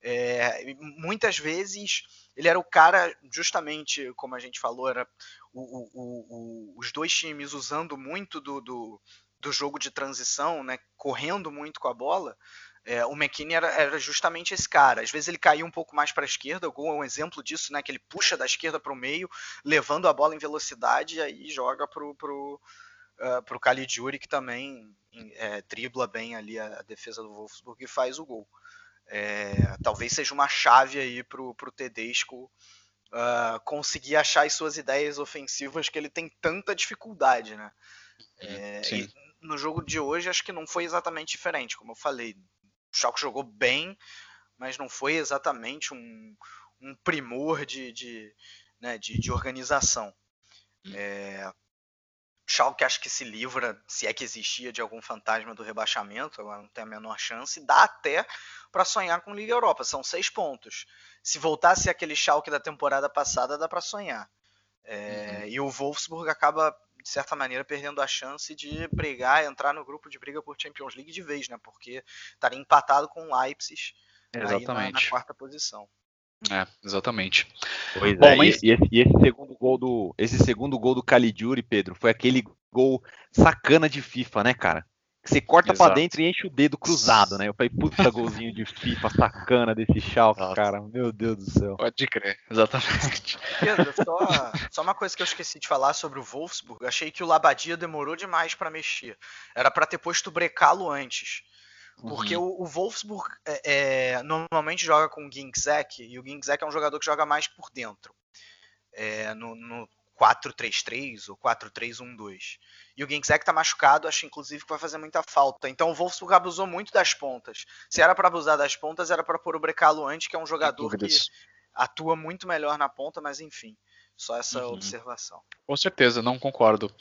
É, muitas vezes ele era o cara, justamente como a gente falou, era o, o, o, os dois times usando muito do, do, do, jogo de transição, né, correndo muito com a bola. É, o McKinney era, era, justamente esse cara. Às vezes ele caía um pouco mais para a esquerda, o gol é um exemplo disso, né? Que ele puxa da esquerda para o meio, levando a bola em velocidade e aí joga pro, pro, uh, pro Caligiuri, que também é, dribla bem ali a, a, defesa do Wolfsburg e faz o gol. É, talvez seja uma chave aí pro, pro Tedesco uh, conseguir achar as suas ideias ofensivas que ele tem tanta dificuldade, né? É, no jogo de hoje acho que não foi exatamente diferente, como eu falei. O Schalke jogou bem, mas não foi exatamente um, um primor de, de, né, de, de organização. Hum. É, Schalke acho que se livra, se é que existia, de algum fantasma do rebaixamento, agora não tem a menor chance, dá até para sonhar com Liga Europa, são seis pontos. Se voltasse aquele Schalke da temporada passada, dá para sonhar. É, uhum. E o Wolfsburg acaba, de certa maneira, perdendo a chance de brigar, entrar no grupo de briga por Champions League de vez, né? Porque estaria empatado com o Leipzig Exatamente. Na, na quarta posição. É, exatamente. Pois Bom, é, mas... e, esse, e, esse, segundo gol do esse segundo gol do Caligiuri, Pedro, foi aquele gol sacana de FIFA, né, cara? Que você corta para dentro e enche o dedo cruzado, né? Eu falei, puta golzinho de FIFA sacana desse Schalke, cara. Meu Deus do céu. Pode crer, exatamente. Pedro, só, só, uma coisa que eu esqueci de falar sobre o Wolfsburg. Achei que o Labadia demorou demais para mexer. Era para ter posto o Brecalo antes. Porque uhum. o, o, Wolfsburg é, é, normalmente joga com o Ginczek, e o Ginczek é um jogador que joga mais por dentro. É, no, no 4-3-3 ou 4-3-1-2. E o Ginczek tá machucado, acho inclusive que vai fazer muita falta. Então o Wolfsburg abusou muito das pontas. Se era para abusar das pontas, era para pôr o Brecalo antes, que é um jogador que atua muito melhor na ponta, mas enfim. Só essa uhum. observação. Com certeza, não concordo.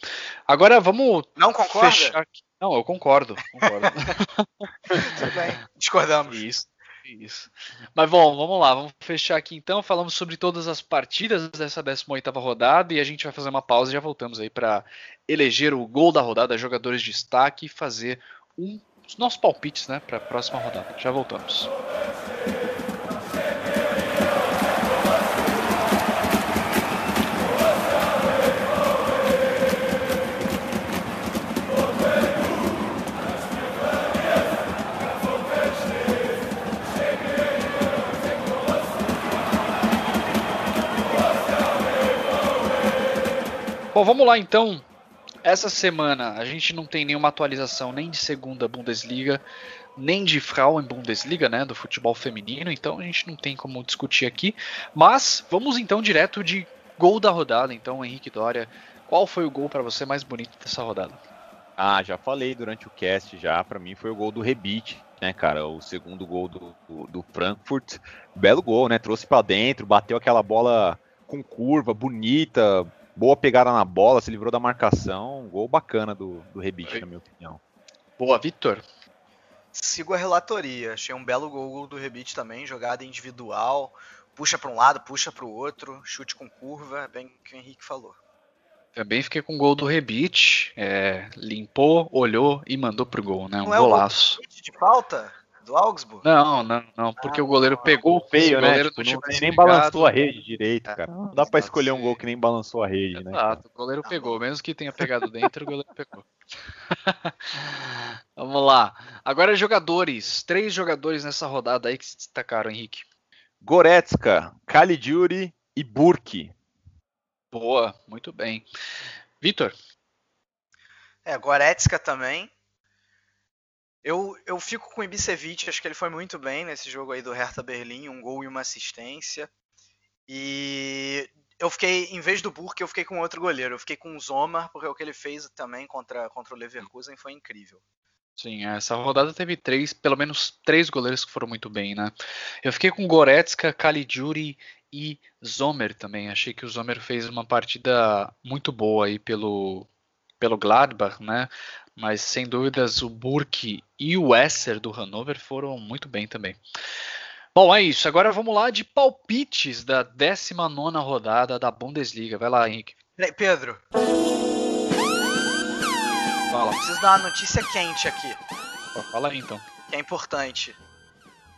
Agora vamos. Não concorda? Fechar aqui. Não, eu concordo. concordo. Tudo bem, discordamos. Isso. Isso. Mas bom, vamos lá, vamos fechar aqui então. Falamos sobre todas as partidas dessa 18ª rodada e a gente vai fazer uma pausa e já voltamos aí para eleger o gol da rodada, jogadores de destaque e fazer um, os nossos palpites, né, para a próxima rodada. Já voltamos. Bom, vamos lá então. Essa semana a gente não tem nenhuma atualização nem de segunda Bundesliga, nem de Frauen Bundesliga, né, do futebol feminino, então a gente não tem como discutir aqui. Mas vamos então direto de gol da rodada. Então, Henrique Dória, qual foi o gol para você mais bonito dessa rodada? Ah, já falei durante o cast já, para mim foi o gol do Rebite, né, cara, o segundo gol do, do, do Frankfurt. Belo gol, né? Trouxe para dentro, bateu aquela bola com curva, bonita, boa pegada na bola, se livrou da marcação. Um gol bacana do, do Rebite, na minha opinião. Boa, Vitor. Sigo a relatoria. Achei um belo gol do Rebite também, jogada individual. Puxa para um lado, puxa para o outro, chute com curva, bem que o Henrique falou. Também fiquei com o gol do Rebite. É, limpou, olhou e mandou pro gol, né? Um Não golaço. É o de falta? Do Augsburg? Não, não, não, porque ah, o goleiro pegou feio, né? Goleiro tipo, não, nem balançou a rede direito, é. cara. Não dá para escolher um gol que nem balançou a rede, né? Exato, o goleiro pegou, mesmo que tenha pegado dentro, o goleiro pegou. Vamos lá. Agora jogadores, três jogadores nessa rodada aí que se destacaram, Henrique. Goretzka, Caligiuri e Burki. Boa, muito bem. Vitor? É, Goretzka também. Eu, eu fico com o Ibisevic, acho que ele foi muito bem nesse jogo aí do Hertha Berlim, um gol e uma assistência. E eu fiquei, em vez do Burke, eu fiquei com outro goleiro. Eu fiquei com o Zomar, porque o que ele fez também contra, contra o Leverkusen foi incrível. Sim, essa rodada teve três, pelo menos três goleiros que foram muito bem, né? Eu fiquei com Goretzka, Caligiuri e Zomer também. Achei que o Zomer fez uma partida muito boa aí pelo, pelo Gladbach, né? Mas sem dúvidas o Burke e o Esser do Hannover foram muito bem também. Bom, é isso. Agora vamos lá de palpites da 19 rodada da Bundesliga. Vai lá, Henrique. Pedro. Fala. Preciso dar uma notícia quente aqui. Fala aí então. Que é importante.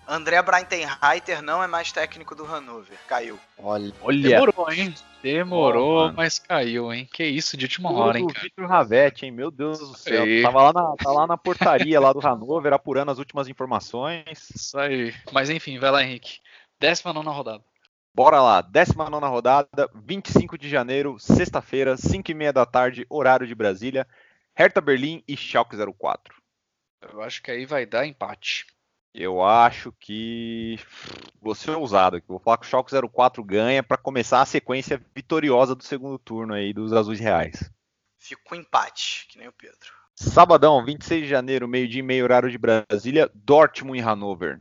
André Breitenreiter não é mais técnico do Hannover. Caiu. Olha, Demorou, hein? Demorou, Oh, mas caiu, hein? Que isso, de última Tudo hora, hein, cara? Vitor Ravete, hein? Meu Deus do céu. Aí. Tava lá na, tá lá na portaria lá do Hanover, apurando as últimas informações. Isso aí. Mas enfim, vai lá, Henrique. Décima nona rodada. Bora lá, 19 rodada, 25 de janeiro, sexta-feira, 5 e meia da tarde, horário de Brasília. Hertha Berlim e Schalke 04. Eu acho que aí vai dar empate. Eu acho que vou ser ousado aqui. Vou falar que o Schalke 04 ganha para começar a sequência vitoriosa do segundo turno aí dos Azuis Reais. Fico com empate, que nem o Pedro. Sabadão, 26 de janeiro, meio-dia e meio, horário de Brasília, Dortmund e Hannover.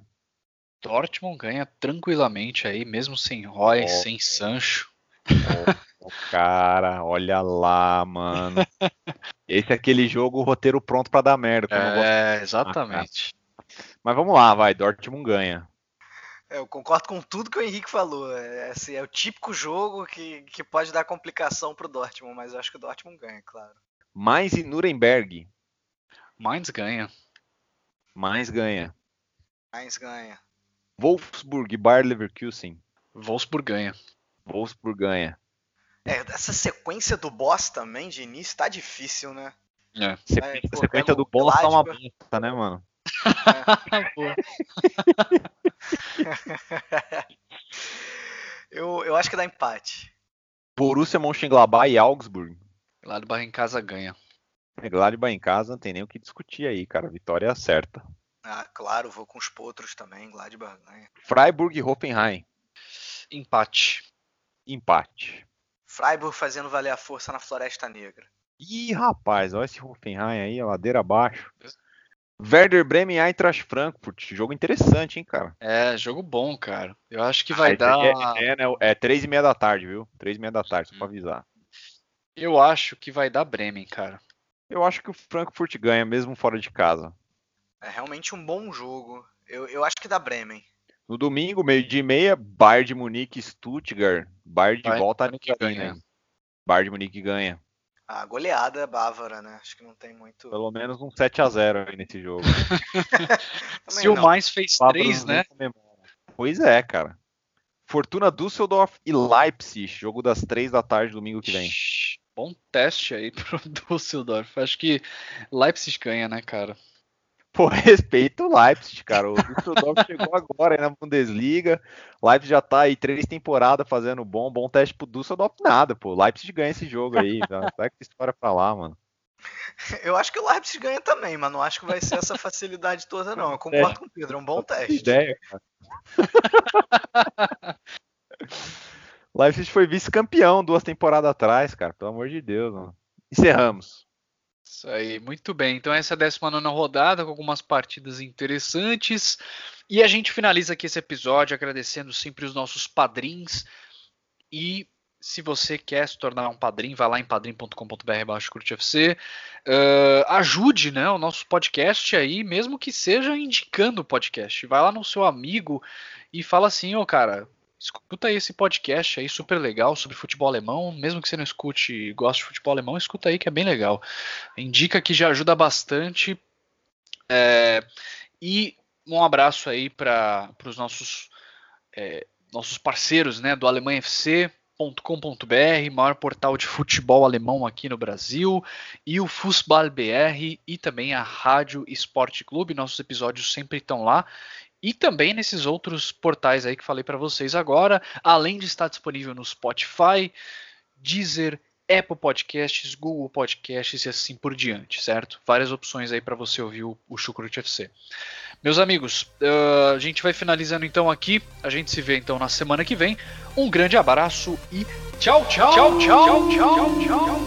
Dortmund ganha tranquilamente aí, mesmo sem Roy, Ó. sem Sancho. Ô, cara, olha lá, mano. Esse é aquele jogo, roteiro pronto para dar merda. É, exatamente. Mas vamos lá, vai, Dortmund ganha. É, Eu concordo com tudo que o Henrique falou. É, assim, é o típico jogo que, que pode dar complicação pro Dortmund, mas eu acho que o Dortmund ganha, claro. Mainz e Nuremberg. Mainz ganha. Mainz ganha. Mainz ganha. Wolfsburg e Bayer Leverkusen. Wolfsburg ganha. Wolfsburg ganha. É, essa sequência do boss também, de início, tá difícil, né? É. Sequência, pô, sequência do o bola tá uma Gladbach. bosta, né, mano? Eu, eu acho que dá empate. Borussia Mönchengladbach e Augsburg. Gladbach em casa ganha. É, Gladbach em casa, não tem nem o que discutir aí, cara. Vitória é certa. Ah, claro, vou com os potros também. Gladbach ganha. Freiburg e Hoffenheim. Empate. Empate. Freiburg fazendo valer a força na Floresta Negra. Ih, rapaz, olha esse Hoffenheim aí, a ladeira abaixo. Werder Bremen e Eintracht Frankfurt. Jogo interessante, hein, cara. É, jogo bom, cara. Eu acho que vai Ah, dar. É, é, né, é três e meia da tarde, viu? Três e meia da tarde, só pra avisar. Eu acho que vai dar Bremen, cara. Eu acho que o Frankfurt ganha, mesmo fora de casa. É realmente um bom jogo. Eu, eu acho que dá Bremen. No domingo, meio-dia e meia, Bayern de Munique e Stuttgart. Bayern de Bayern volta ali, ganha. Bayern de Munique ganha. A goleada bávara, né? Acho que não tem muito. Pelo menos um 7x0 aí nesse jogo. Se o não. Mainz fez Fábio três, não né? comemora. Pois é, cara. Fortuna Düsseldorf e Leipzig. Jogo das 3 da tarde, domingo que vem. Bom teste aí pro Düsseldorf. Acho que Leipzig ganha, né, cara? Pô, respeito o Leipzig, cara. O Düsseldorf chegou agora aí na Bundesliga. Leipzig já tá aí três temporadas fazendo bom. Bom teste pro Düsseldorf, nada, pô. Leipzig ganha esse jogo aí. Tá? Vai que história pra lá, mano. Eu acho que o Leipzig ganha também, mas não acho que vai ser essa facilidade toda, não. Eu concordo com o Pedro, é um bom Que teste. ideia, cara. Leipzig foi vice-campeão duas temporadas atrás, cara. Pelo amor de Deus, mano. Encerramos. Isso aí, muito bem. Então essa é a 19 rodada com algumas partidas interessantes. E a gente finaliza aqui esse episódio agradecendo sempre os nossos padrinhos. E se você quer se tornar um padrinho, vai lá em padrim.com.br baixo curtefc. Uh, ajude né, o nosso podcast aí, mesmo que seja indicando o podcast. Vai lá no seu amigo e fala assim, ô cara, escuta aí esse podcast aí super legal sobre futebol alemão, mesmo que você não escute e goste de futebol alemão, escuta aí que é bem legal. Indica que já ajuda bastante. É, e um abraço aí para os nossos, é, nossos parceiros né, do Alemanha FC com.br, maior portal de futebol alemão aqui no Brasil, e o Fußball BR e também a Rádio Esporte Clube. Nossos episódios sempre estão lá. E também nesses outros portais aí que falei para vocês agora, além de estar disponível no Spotify, Deezer, Apple Podcasts, Google Podcasts e assim por diante, certo? Várias opções aí para você ouvir o, o Chucrute FC. Meus amigos, uh, a gente vai finalizando então aqui. A gente se vê então na semana que vem. Um grande abraço e tchau, tchau, tchau, tchau, tchau, tchau. tchau.